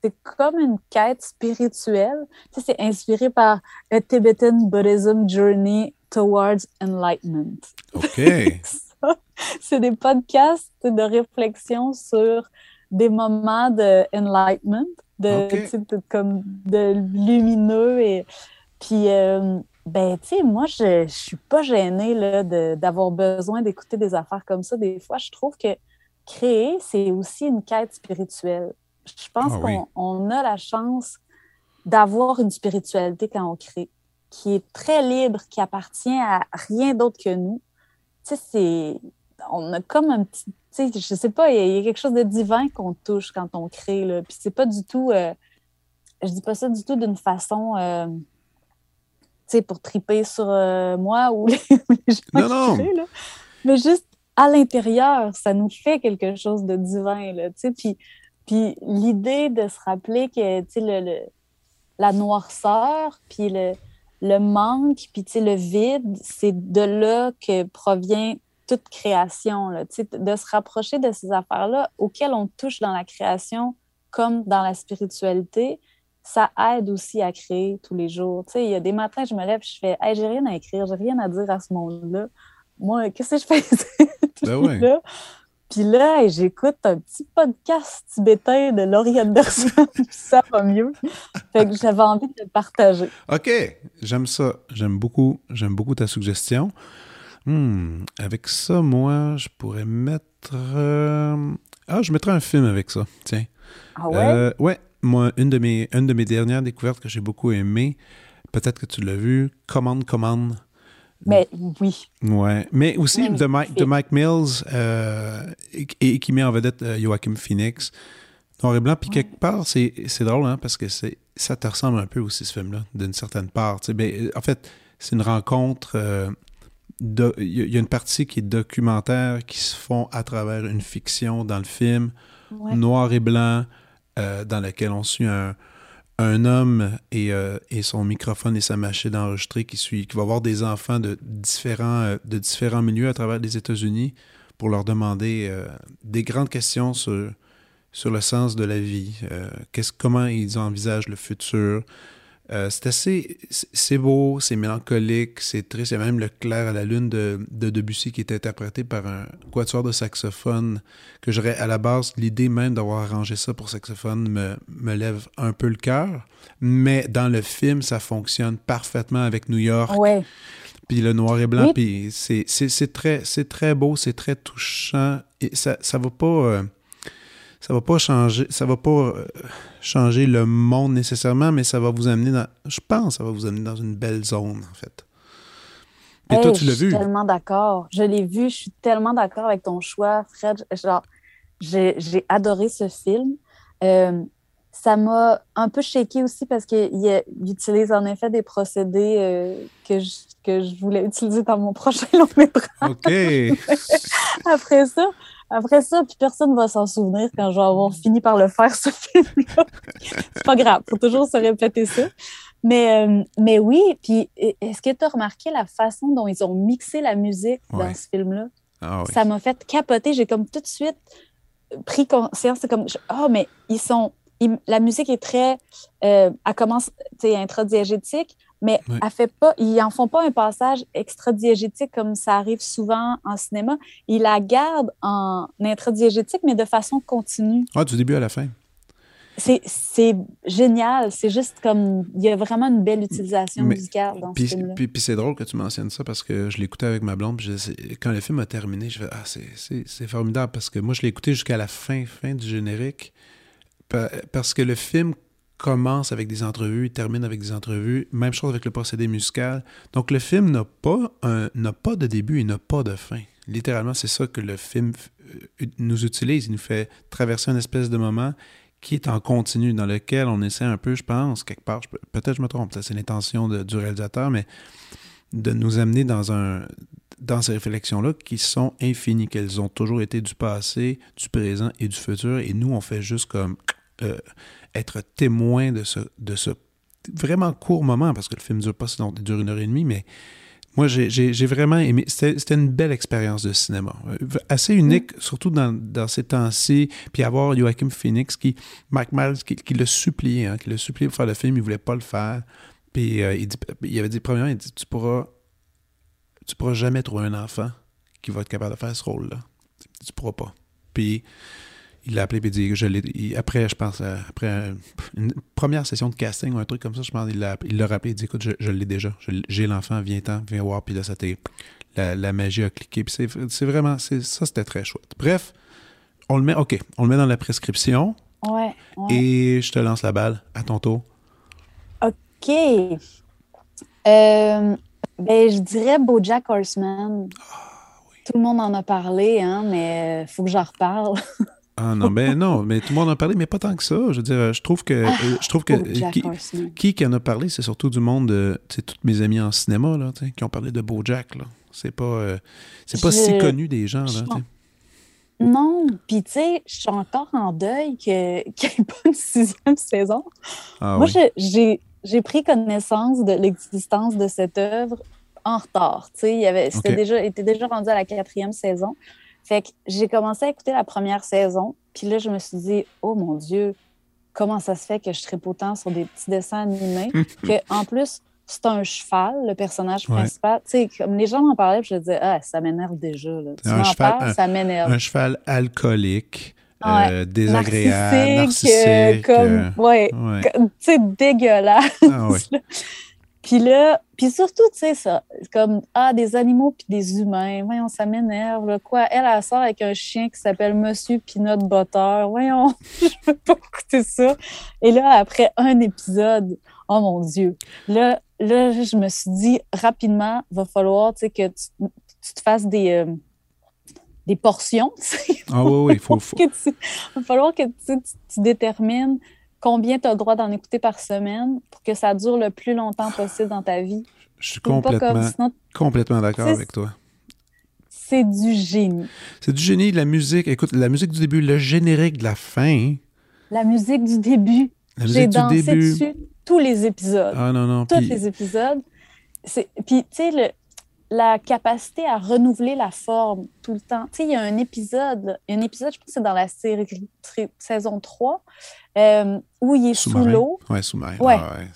c'est comme une quête spirituelle. Tu sais, c'est inspiré par A Tibetan Buddhism Journey Towards Enlightenment OK. *laughs* C'est des podcasts de réflexion sur des moments de enlightenment, de, comme de lumineux. Et, puis, euh, ben, tu sais, moi, je, je suis pas gênée là, d'avoir besoin d'écouter des affaires comme ça. Des fois, je trouve que créer, c'est aussi une quête spirituelle. Je pense Ah qu'on oui. a la chance d'avoir une spiritualité quand on crée, qui est très libre, qui appartient à rien d'autre que nous. Tu sais, c'est. On a comme un petit. Tu sais, je sais pas, il y, a- il y a quelque chose de divin qu'on touche quand on crée, là. Puis c'est pas du tout. euh, je dis pas ça du tout d'une façon. euh, tu sais, pour triper sur euh, moi ou les, *laughs* les gens Non, non. créent, là. Mais juste à l'intérieur, ça nous fait quelque chose de divin, là, tu sais. Puis, puis l'idée de se rappeler que, tu sais, le, la noirceur, puis le, le manque, puis, tu sais, le vide, c'est de là que provient toute création, là, tu sais, de se rapprocher de ces affaires-là auxquelles on touche dans la création comme dans la spiritualité, ça aide aussi à créer tous les jours. Tu sais, il y a des matins, je me lève, je fais hey, j'ai rien à écrire, j'ai rien à dire à ce monde-là. Moi, qu'est-ce que je fais? *laughs* Ben là? Puis là, j'écoute un petit podcast tibétain de Laurie Anderson, *laughs* ça va mieux. Fait que j'avais envie de le partager. OK, j'aime ça. J'aime beaucoup, j'aime beaucoup ta suggestion. Hmm, avec ça, moi, je pourrais mettre. Euh, ah, je mettrais un film avec ça. Tiens. Ah ouais? Euh, ouais, moi, une de, mes, une de mes dernières découvertes que j'ai beaucoup aimé, peut-être que tu l'as vu, Commande, Commande. Mais oui. Ouais. Mais aussi de, Mike, de Mike Mills euh, et, qui met en vedette euh, Joachim Phoenix. Noir et blanc. Puis quelque part, c'est drôle, hein, parce que ça te ressemble un peu aussi, ce film-là, d'une certaine part. Ben, en fait, c'est une rencontre. Il y a une partie qui est documentaire qui se font à travers une fiction dans le film, noir et blanc. Euh, dans laquelle on suit un, homme euh, et, son microphone et sa machine d'enregistrer qui, suit, qui va voir des enfants de différents, euh, de différents milieux à travers les États-Unis pour leur demander des grandes questions sur, sur le sens de la vie, comment ils envisagent le futur, euh, c'est assez. C'est beau, c'est mélancolique, c'est triste. Il y a même le clair à la lune de, Debussy qui est interprété par un quatuor de saxophone que j'aurais à la base, l'idée même d'avoir arrangé ça pour saxophone me, me lève un peu le cœur. Mais dans le film, ça fonctionne parfaitement avec New York. Ouais. Puis le noir et blanc, puis c'est très, très beau, c'est très touchant. Et ça ne va pas. Euh, ça va pas changer, ça va pas euh, changer le monde nécessairement, mais ça va vous amener dans, je pense, ça va vous amener dans une belle zone, en fait. Et toi, tu l'as vu? Je suis tellement d'accord. Je l'ai vu, je suis tellement d'accord avec ton choix, Fred. Genre, j'ai adoré ce film. Euh, ça m'a un peu shaké aussi parce qu'il utilise en effet des procédés euh, que, je, que je voulais *laughs* utiliser dans mon prochain long métrage. OK. *laughs* Après ça, après ça, puis personne ne va s'en souvenir quand je vais avoir fini par le faire, *laughs* ce film-là. c'est pas grave, faut toujours se répéter ça. Mais, euh, mais oui, puis est-ce que tu as remarqué la façon dont ils ont mixé la musique dans ce film-là? Ah ça m'a fait capoter. J'ai comme tout de suite pris conscience. C'est comme, oh, mais ils sont. la musique est très. Euh, elle commence, tu sais, intradiégétique, mais elle fait pas, ils en font pas un passage extra-diégétique comme ça arrive souvent en cinéma. Ils la gardent en intradiégétique, mais de façon continue. Ah, du début à la fin. C'est génial. C'est juste comme. Il y a vraiment une belle utilisation musicale dans ce film-là. Puis, c'est drôle que tu mentionnes ça parce que je l'écoutais avec ma blonde. quand le film a terminé, je fais Ah, c'est formidable parce que moi, je l'ai écouté jusqu'à la fin, fin du générique. Parce que le film commence avec des entrevues, il termine avec des entrevues. Même chose avec le procédé musical. Donc le film n'a pas, pas de début et n'a pas de fin. Littéralement, c'est ça que le film euh, nous utilise. Il nous fait traverser une espèce de moment qui est en continu, dans lequel on essaie un peu, je pense, quelque part, peut-être je me trompe, c'est l'intention du réalisateur, mais de nous amener dans un dans ces réflexions-là qui sont infinies, qu'elles ont toujours été du passé, du présent et du futur, et nous, on fait juste comme euh, être témoin de ce, de ce vraiment court moment, parce que le film ne dure pas sinon, il dure une heure et demie, mais moi, j'ai vraiment aimé. C'était une belle expérience de cinéma. Euh, assez unique, surtout dans, dans, ces temps-ci. Puis avoir Joachim Phoenix, qui, Mike Miles, qui, qui l'a supplié, hein, qui l'a supplié pour faire le film, il ne voulait pas le faire. Puis euh, il, dit, il, avait dit, premièrement, il dit, tu pourras, tu pourras jamais trouver un enfant qui va être capable de faire ce rôle-là. Tu pourras pas. Puis il l'a appelé et dit je l'ai après je pense euh, après une première session de casting ou un truc comme ça je pense il l'a il l'a rappelé il dit écoute je, l'ai déjà j'ai l'enfant viens-t'en viens voir puis là ça la, la, magie a cliqué puis c'est vraiment ça c'était très chouette. Bref on le met ok on le met dans la prescription. Ouais, et je te lance la balle à ton tour. Ok. Euh, ben je dirais BoJack Horseman. Ah, tout le monde en a parlé hein mais faut que j'en reparle *laughs* Ah non, ben non, mais tout le monde en a parlé, mais pas tant que ça. Je veux dire, je trouve que. Ah, je trouve que Bojack qui, qui qui en a parlé, c'est surtout du monde de. Tu sais, tous mes amis en cinéma, là, qui ont parlé de Bojack, là. C'est pas. euh, c'est pas Je- si connu des gens, là. Non, puis tu sais, je suis encore en deuil *laughs* qu'il n'y ait pas une sixième saison. Ah Moi, oui. j'ai j'ai pris connaissance de l'existence de cette œuvre en retard. Tu sais, il y avait, déjà, il était déjà rendu à la quatrième saison. Fait que j'ai commencé à écouter la première saison, puis là, je me suis dit, oh mon Dieu, comment ça se fait que je tripe autant sur des petits dessins animés, *laughs* que en plus, c'est un cheval, le personnage Ouais. principal. Tu sais, comme les gens m'en parlaient, puis je disais, ah, ça m'énerve déjà. Là. Tu Un m'en cheval, parles, un- ça m'énerve. Un cheval alcoolique, Ouais. euh, désagréable, narcissique, euh, comme, euh, ouais. tu sais, dégueulasse. Ah. Puis là, puis surtout, tu sais, ça, comme, ah, des animaux puis des humains, voyons, ça m'énerve. Quoi, elle, elle sort avec un chien qui s'appelle Monsieur Peanut Butter, voyons, *laughs* je peux pas écouter ça. Et là, après un épisode, oh mon Dieu, là, là, je me suis dit, rapidement, va falloir, tu sais, que tu, tu te fasses des, euh, des portions, tu sais. Ah oui, oui, il faut, *laughs* faut- tu- va falloir que tu, tu- tu détermines combien tu as le droit d'en écouter par semaine pour que ça dure le plus longtemps possible dans ta vie? Je suis complètement, comme, sinon, complètement d'accord avec toi. c'est du génie. C'est du génie, la musique. Écoute, la musique du début, le générique de la fin, La musique du début, j'ai dansé début. dessus tous les épisodes. Ah non, non. tous les épisodes. Puis, tu sais, le- la capacité à renouveler la forme tout le temps. Tu sais, il y a un épisode, un épisode, je pense que c'est dans la série saison 3, euh, où il est sous l'eau, Ouais, sous-marin. Ouais. Ah ouais,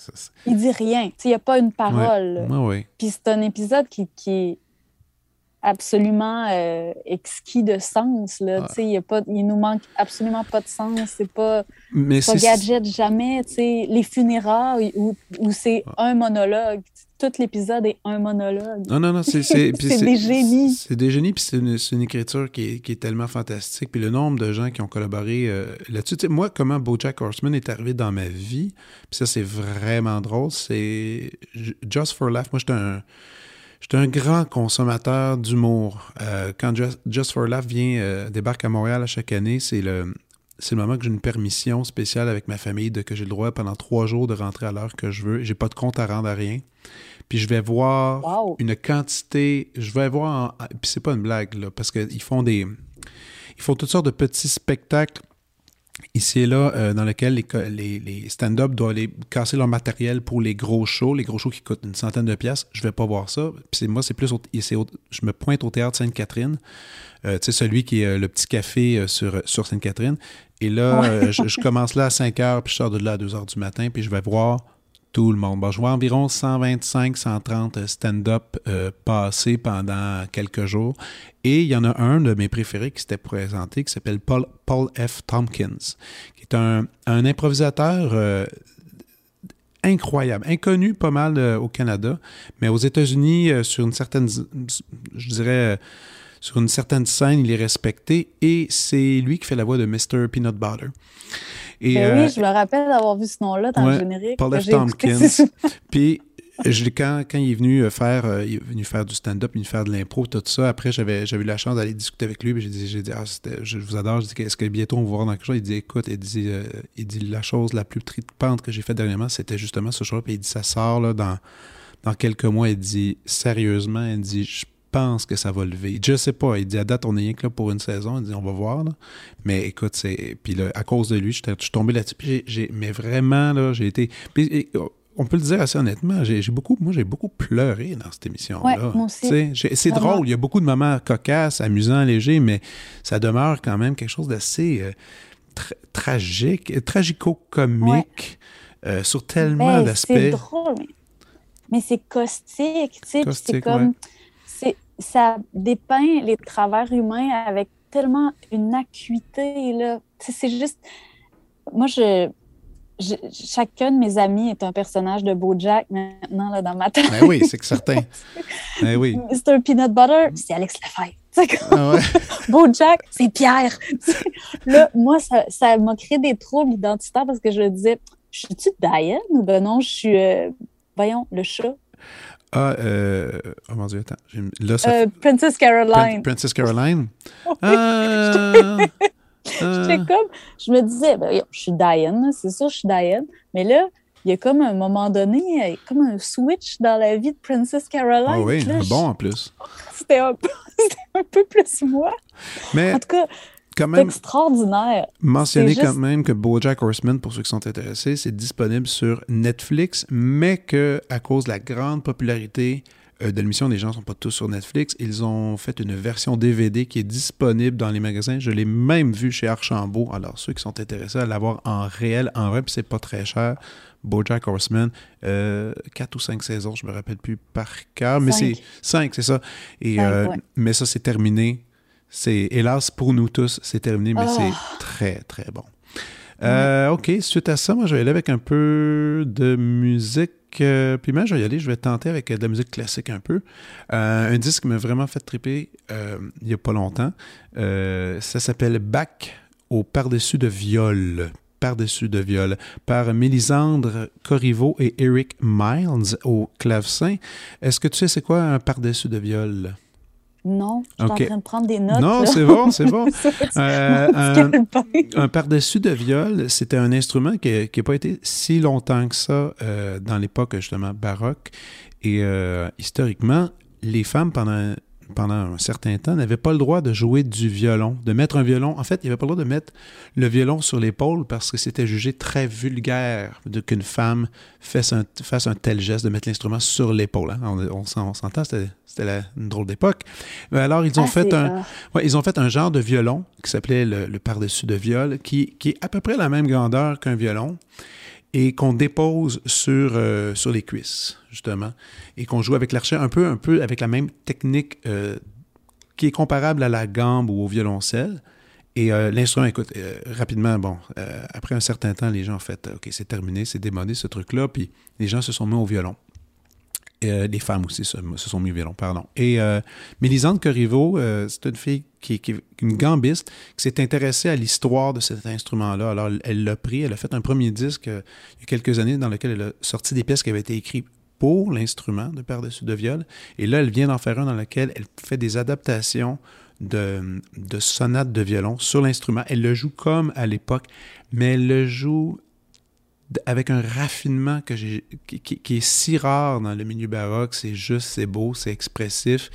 il dit rien. Tu sais, il n'y a pas une parole. là. Ouais, ouais. Puis c'est un épisode qui, qui est absolument euh, exquis de sens. Là. Il, y a pas, il nous manque absolument pas de sens. C'est pas, Mais pas gadget jamais. Les funérailles où, où c'est un monologue. Tout l'épisode est un monologue. Non, non, non, c'est... *laughs* C'est C'est des génies. C'est des génies, puis c'est une, c'est une écriture qui est, qui est tellement fantastique. Puis le nombre de gens qui ont collaboré euh, là-dessus. Moi, comment BoJack Horseman est arrivé dans ma vie, puis ça, c'est vraiment drôle, c'est... Just for Laugh, moi, j'étais un... J'étais un grand consommateur d'humour. Euh, quand Just, Just for Laugh vient, euh, débarque à Montréal à chaque année, c'est le, c'est le moment que j'ai une permission spéciale avec ma famille de que j'ai le droit pendant trois jours de rentrer à l'heure que je veux. J'ai pas de compte à rendre à rien. Puis je vais voir Wow. une quantité. Je vais voir. en- Puis c'est pas une blague, là, parce qu'ils font des. Ils font toutes sortes de petits spectacles ici et là euh, dans lesquels les, co- les, les stand-up doivent aller casser leur matériel pour les gros shows, les gros shows qui coûtent une centaine de pièces. Je vais pas voir ça. Puis moi, c'est plus. au- c'est au- je me pointe au théâtre Sainte-Catherine. Euh, tu sais, celui qui est euh, le petit café sur, sur Sainte-Catherine. Et là, je, je commence là à 5 heures, puis je sors de là à 2 heures du matin, puis je vais voir tout le monde. Bon, je vois environ 125, 130 stand-up euh, passés pendant quelques jours. Et il y en a un de mes préférés qui s'était présenté, qui s'appelle Paul, F. Tompkins, qui est un, improvisateur euh, incroyable, inconnu pas mal euh, au Canada, mais aux États-Unis, sur une certaine, sur une certaine scène, il est respecté et c'est lui qui fait la voix de Mr. Peanut Butter. Et, Ben euh, oui, je me rappelle d'avoir vu ce nom-là dans ouais, le générique. Paul F. Tompkins. *laughs* Puis je quand, quand il est venu euh, faire euh, il est venu faire du stand-up, il est venu faire de l'impro, tout ça. Après, j'avais eu la chance d'aller discuter avec lui. puis J'ai dit, j'ai dit ah, je vous adore. J'ai dit, est-ce que bientôt on va voir dans quelque chose? Il dit, écoute, il dit, euh, il dit la chose la plus tripante que j'ai faite dernièrement, c'était justement ce show Puis il dit, ça sort là, dans, dans quelques mois. Il dit, sérieusement, il dit, je pense que ça va lever. Je sais pas. Il dit, à date, on est rien que là pour une saison. Il dit, on va voir. là. Mais écoute, c'est. Puis là, à cause de lui, je suis tombé là-dessus. Puis j'ai- j'ai- mais vraiment, là, j'ai été. Puis, on peut le dire assez honnêtement, j'ai beaucoup, moi, j'ai beaucoup pleuré dans cette émission-là. Ouais, C'est drôle, il y a beaucoup de moments cocasses, amusants, légers, mais ça demeure quand même quelque chose d'assez euh, tra- tragique, tragico-comique euh, sur tellement d'aspects. C'est drôle, mais, mais c'est caustique, tu sais. C'est comme. ouais. Ça dépeint les travers humains avec tellement une acuité, là. C'est juste. Moi, je, je- Chacun de mes amis est un personnage de Bojack maintenant, là, dans ma tête. Ben oui, c'est que certain. *laughs* Ben oui. Mr. Peanut Butter, c'est Alex Lefebvre. Ah ouais. *laughs* Bojack, c'est Pierre. Là, moi, ça ça m'a créé des troubles identitaires parce que je me disais, je suis-tu Diane ou ben non, je suis, euh, voyons, le chat. Ah, euh, oh mon Dieu, attends. Là, ça Euh, Princess Prin- Caroline. Princess Caroline. Ah, *laughs* J'étais comme, je me disais, ben, je suis Diane, c'est sûr, je suis Diane. Mais là, il y a comme un moment donné, comme un switch dans la vie de Princess Caroline. Ah oui, bon en plus. *laughs* C'était un, *laughs* un, peu plus moi. Mais... En tout cas, quand même, extraordinaire. Mentionner quand même que BoJack Horseman, pour ceux qui sont intéressés, c'est disponible sur Netflix, mais que à cause de la grande popularité euh, de l'émission, les gens ne sont pas tous sur Netflix. Ils ont fait une version DVD qui est disponible dans les magasins. Je l'ai même vu chez Archambault. Alors, ceux qui sont intéressés à l'avoir en réel, en vrai, puis c'est pas très cher. BoJack Horseman, euh, 4 ou 5 saisons, je me rappelle plus par cœur, mais c'est 5, c'est ça. Et, euh, Mais ça, c'est terminé c'est hélas pour nous tous, c'est terminé, mais c'est ah. très très bon. Euh, ok, suite à ça, moi je vais aller avec un peu de musique. Euh, puis moi je vais y aller, je vais tenter avec de la musique classique un peu. Euh, un disque qui m'a vraiment fait triper il n'y a pas longtemps. ça s'appelle Back au par-dessus de viol par-dessus de viol par Mélisandre Corriveau et Eric Miles au clavecin. Est-ce que tu sais c'est quoi un par-dessus de viol? Non, je suis en train de prendre des notes. Non, c'est bon, c'est bon. *laughs* euh, un, un par-dessus de viol, c'était un instrument qui n'a pas été si longtemps que ça euh, dans l'époque justement baroque. Et euh, historiquement, les femmes, pendant pendant un certain temps, n'avait pas le droit de jouer du violon, de mettre un violon. En fait, il n'avait pas le droit de mettre le violon sur l'épaule parce que c'était jugé très vulgaire de qu'une femme fasse un, fasse un tel geste de mettre l'instrument sur l'épaule. Hein. On, on, s'entend, c'était une drôle d'époque. Alors, ils ont, ah, fait un, ouais, ils ont fait un genre de violon qui s'appelait le, le par-dessus de viol, qui, qui est à peu près la même grandeur qu'un violon et qu'on dépose sur, euh, sur les cuisses, justement, et qu'on joue avec l'archet un peu, un peu avec la même technique euh, qui est comparable à la gambe ou au violoncelle. Et euh, l'instrument, écoute, rapidement, bon, après un certain temps, les gens ont fait, OK, c'est terminé, c'est démodé ce truc-là, puis les gens se sont mis au violon. Euh, les femmes aussi se, sont mis violon, pardon. Et euh, Mélisande Corriveau, euh, c'est une fille qui, est une gambiste qui s'est intéressée à l'histoire de cet instrument-là. Alors, elle l'a pris, elle a fait un premier disque il y a quelques années dans lequel elle a sorti des pièces qui avaient été écrites pour l'instrument de par-dessus de viol. Et là, elle vient d'en faire un dans lequel elle fait des adaptations de, de sonates de violon sur l'instrument. Elle le joue comme à l'époque, mais elle le joue avec un raffinement que j'ai, qui, est si rare dans le milieu baroque. C'est juste, c'est beau, c'est expressif.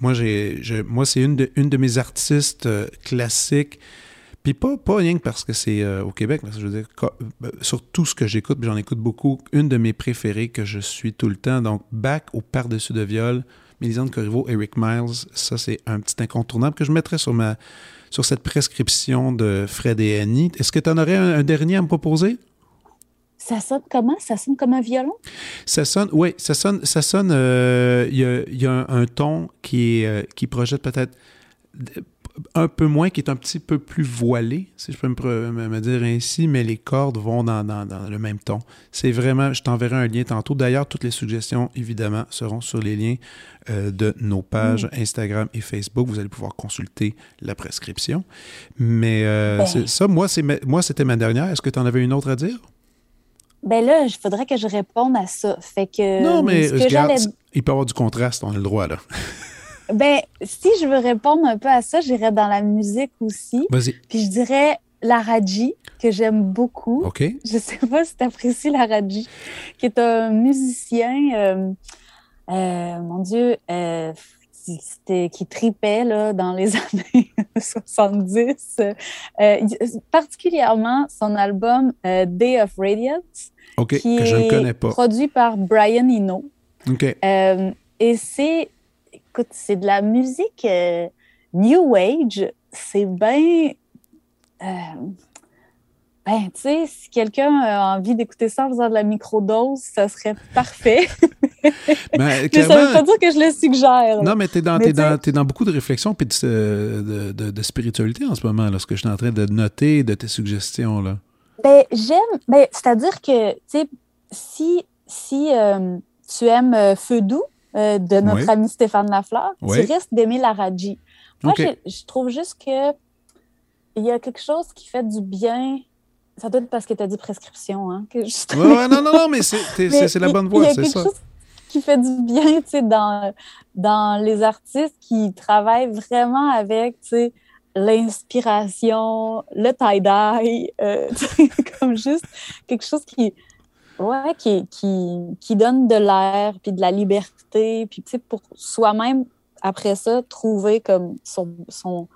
Moi, j'ai, moi c'est une de, une de mes artistes euh, classiques. Puis pas, pas rien que parce que c'est euh, au Québec, mais je veux dire, euh, sur tout ce que j'écoute, j'en écoute beaucoup, une de mes préférées que je suis tout le temps. Donc, Back au par-dessus de viol, Mélisande Corriveau, Eric Miles, ça c'est un petit incontournable que je mettrais sur ma sur cette prescription de Fred et Annie. Est-ce que tu en aurais un dernier à me proposer? Ça sonne comment? Ça sonne comme un violon? Ça sonne, oui, ça sonne, ça sonne, euh, il y, a, un, ton qui, euh, qui projette peut-être un peu moins, qui est un petit peu plus voilé, si je peux me, dire ainsi, mais les cordes vont dans, le même ton. C'est vraiment, je t'enverrai un lien tantôt. D'ailleurs, toutes les suggestions, évidemment, seront sur les liens euh, de nos pages mm. Instagram et Facebook. Vous allez pouvoir consulter la prescription. Mais ben. ça, moi, c'était ma dernière. Est-ce que tu en avais une autre à dire? Ben là, il faudrait que je réponde à ça. Fait que. Non, mais il peut y avoir du contraste, on a le droit, là. *laughs* ben, si je veux répondre un peu à ça, j'irais dans la musique aussi. Vas-y. Puis je dirais la Raji, que j'aime beaucoup. OK. Je sais pas si tu apprécies la Raji, qui est un musicien, euh, euh, mon Dieu, euh, qui tripait là, dans les *laughs* années 70, euh, particulièrement son album euh, Day of Radiance, qui est produit par Brian Eno. Euh, et c'est, écoute, c'est de la musique New Age, c'est bien ben, tu sais, si quelqu'un a envie d'écouter ça en faisant de la microdose, ça serait parfait. *laughs* *laughs* Ben, mais ça veut pas dire que je le suggère. Non, mais tu es, dans, dans beaucoup de réflexion et de, de, de, spiritualité en ce moment, là, ce que je suis en train de noter de tes suggestions. là. Ben, j'aime. Ben, C'est-à-dire que, tu sais, si, si euh, tu aimes euh, Feu doux euh, de notre ami Stéphane Lafleur, tu risques d'aimer la Raji. Moi, je trouve juste que il y a quelque chose qui fait du bien ça doit être parce que tu as dit prescription, hein? Que non, non, non, mais c'est *laughs* la bonne voie, c'est ça. Chose qui fait du bien, tu sais, dans, dans les artistes qui travaillent vraiment avec, tu sais, l'inspiration, le tie-dye, euh, *laughs* comme juste quelque chose qui, ouais, qui, qui, qui donne de l'air, puis de la liberté, puis tu sais, pour soi-même, après ça, trouver comme son, son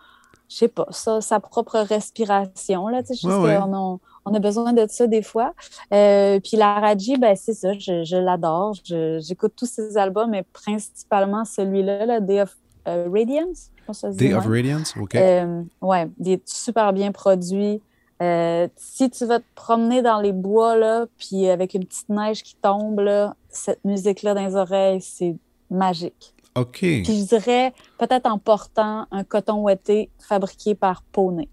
je sais pas, ça, sa propre respiration, là, tu sais, on, on, a besoin de ça des fois. Euh, puis la Raji, ben c'est ça, je, je l'adore, j'écoute tous ses albums, mais principalement celui-là, là, Day of euh, Radiance, Day of Radiance, OK. Euh, ouais, il est super bien produit. Euh, si tu vas te promener dans les bois, là, puis avec une petite neige qui tombe, là, cette musique-là dans les oreilles, c'est magique. OK. Puis je dirais peut-être en portant un coton ouetté fabriqué par Poney.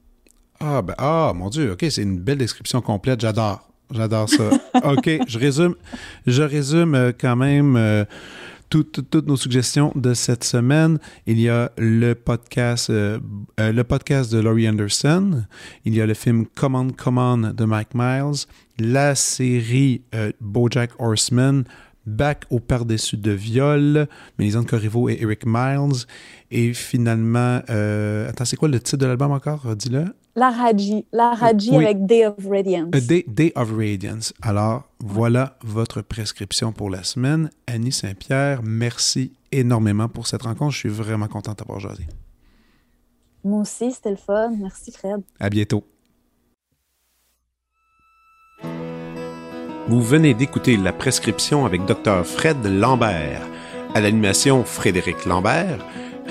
Ah, ben, ah, mon Dieu, OK, c'est une belle description complète. J'adore. J'adore ça. *laughs* OK, je résume, je résume euh, quand même toutes nos suggestions de cette semaine. Il y a le podcast, euh, euh, le podcast de Laurie Anderson. Il y a le film Command Command de Mike Miles. La série euh, BoJack Horseman. Back au par-dessus de viol, Mélisande Corriveau et Eric Miles. Et finalement, attends, c'est quoi le titre de l'album encore? Dis-le. La Raji. La Raji avec Day of Radiance. Day, Day, of Radiance. Alors, voilà votre prescription pour la semaine. Annie Saint-Pierre, merci énormément pour cette rencontre. Je suis vraiment contente d'avoir jasé. Moi aussi, c'était le fun. Merci, Fred. À bientôt. Vous venez d'écouter la prescription avec Dr. Fred Lambert. À l'animation, Frédéric Lambert.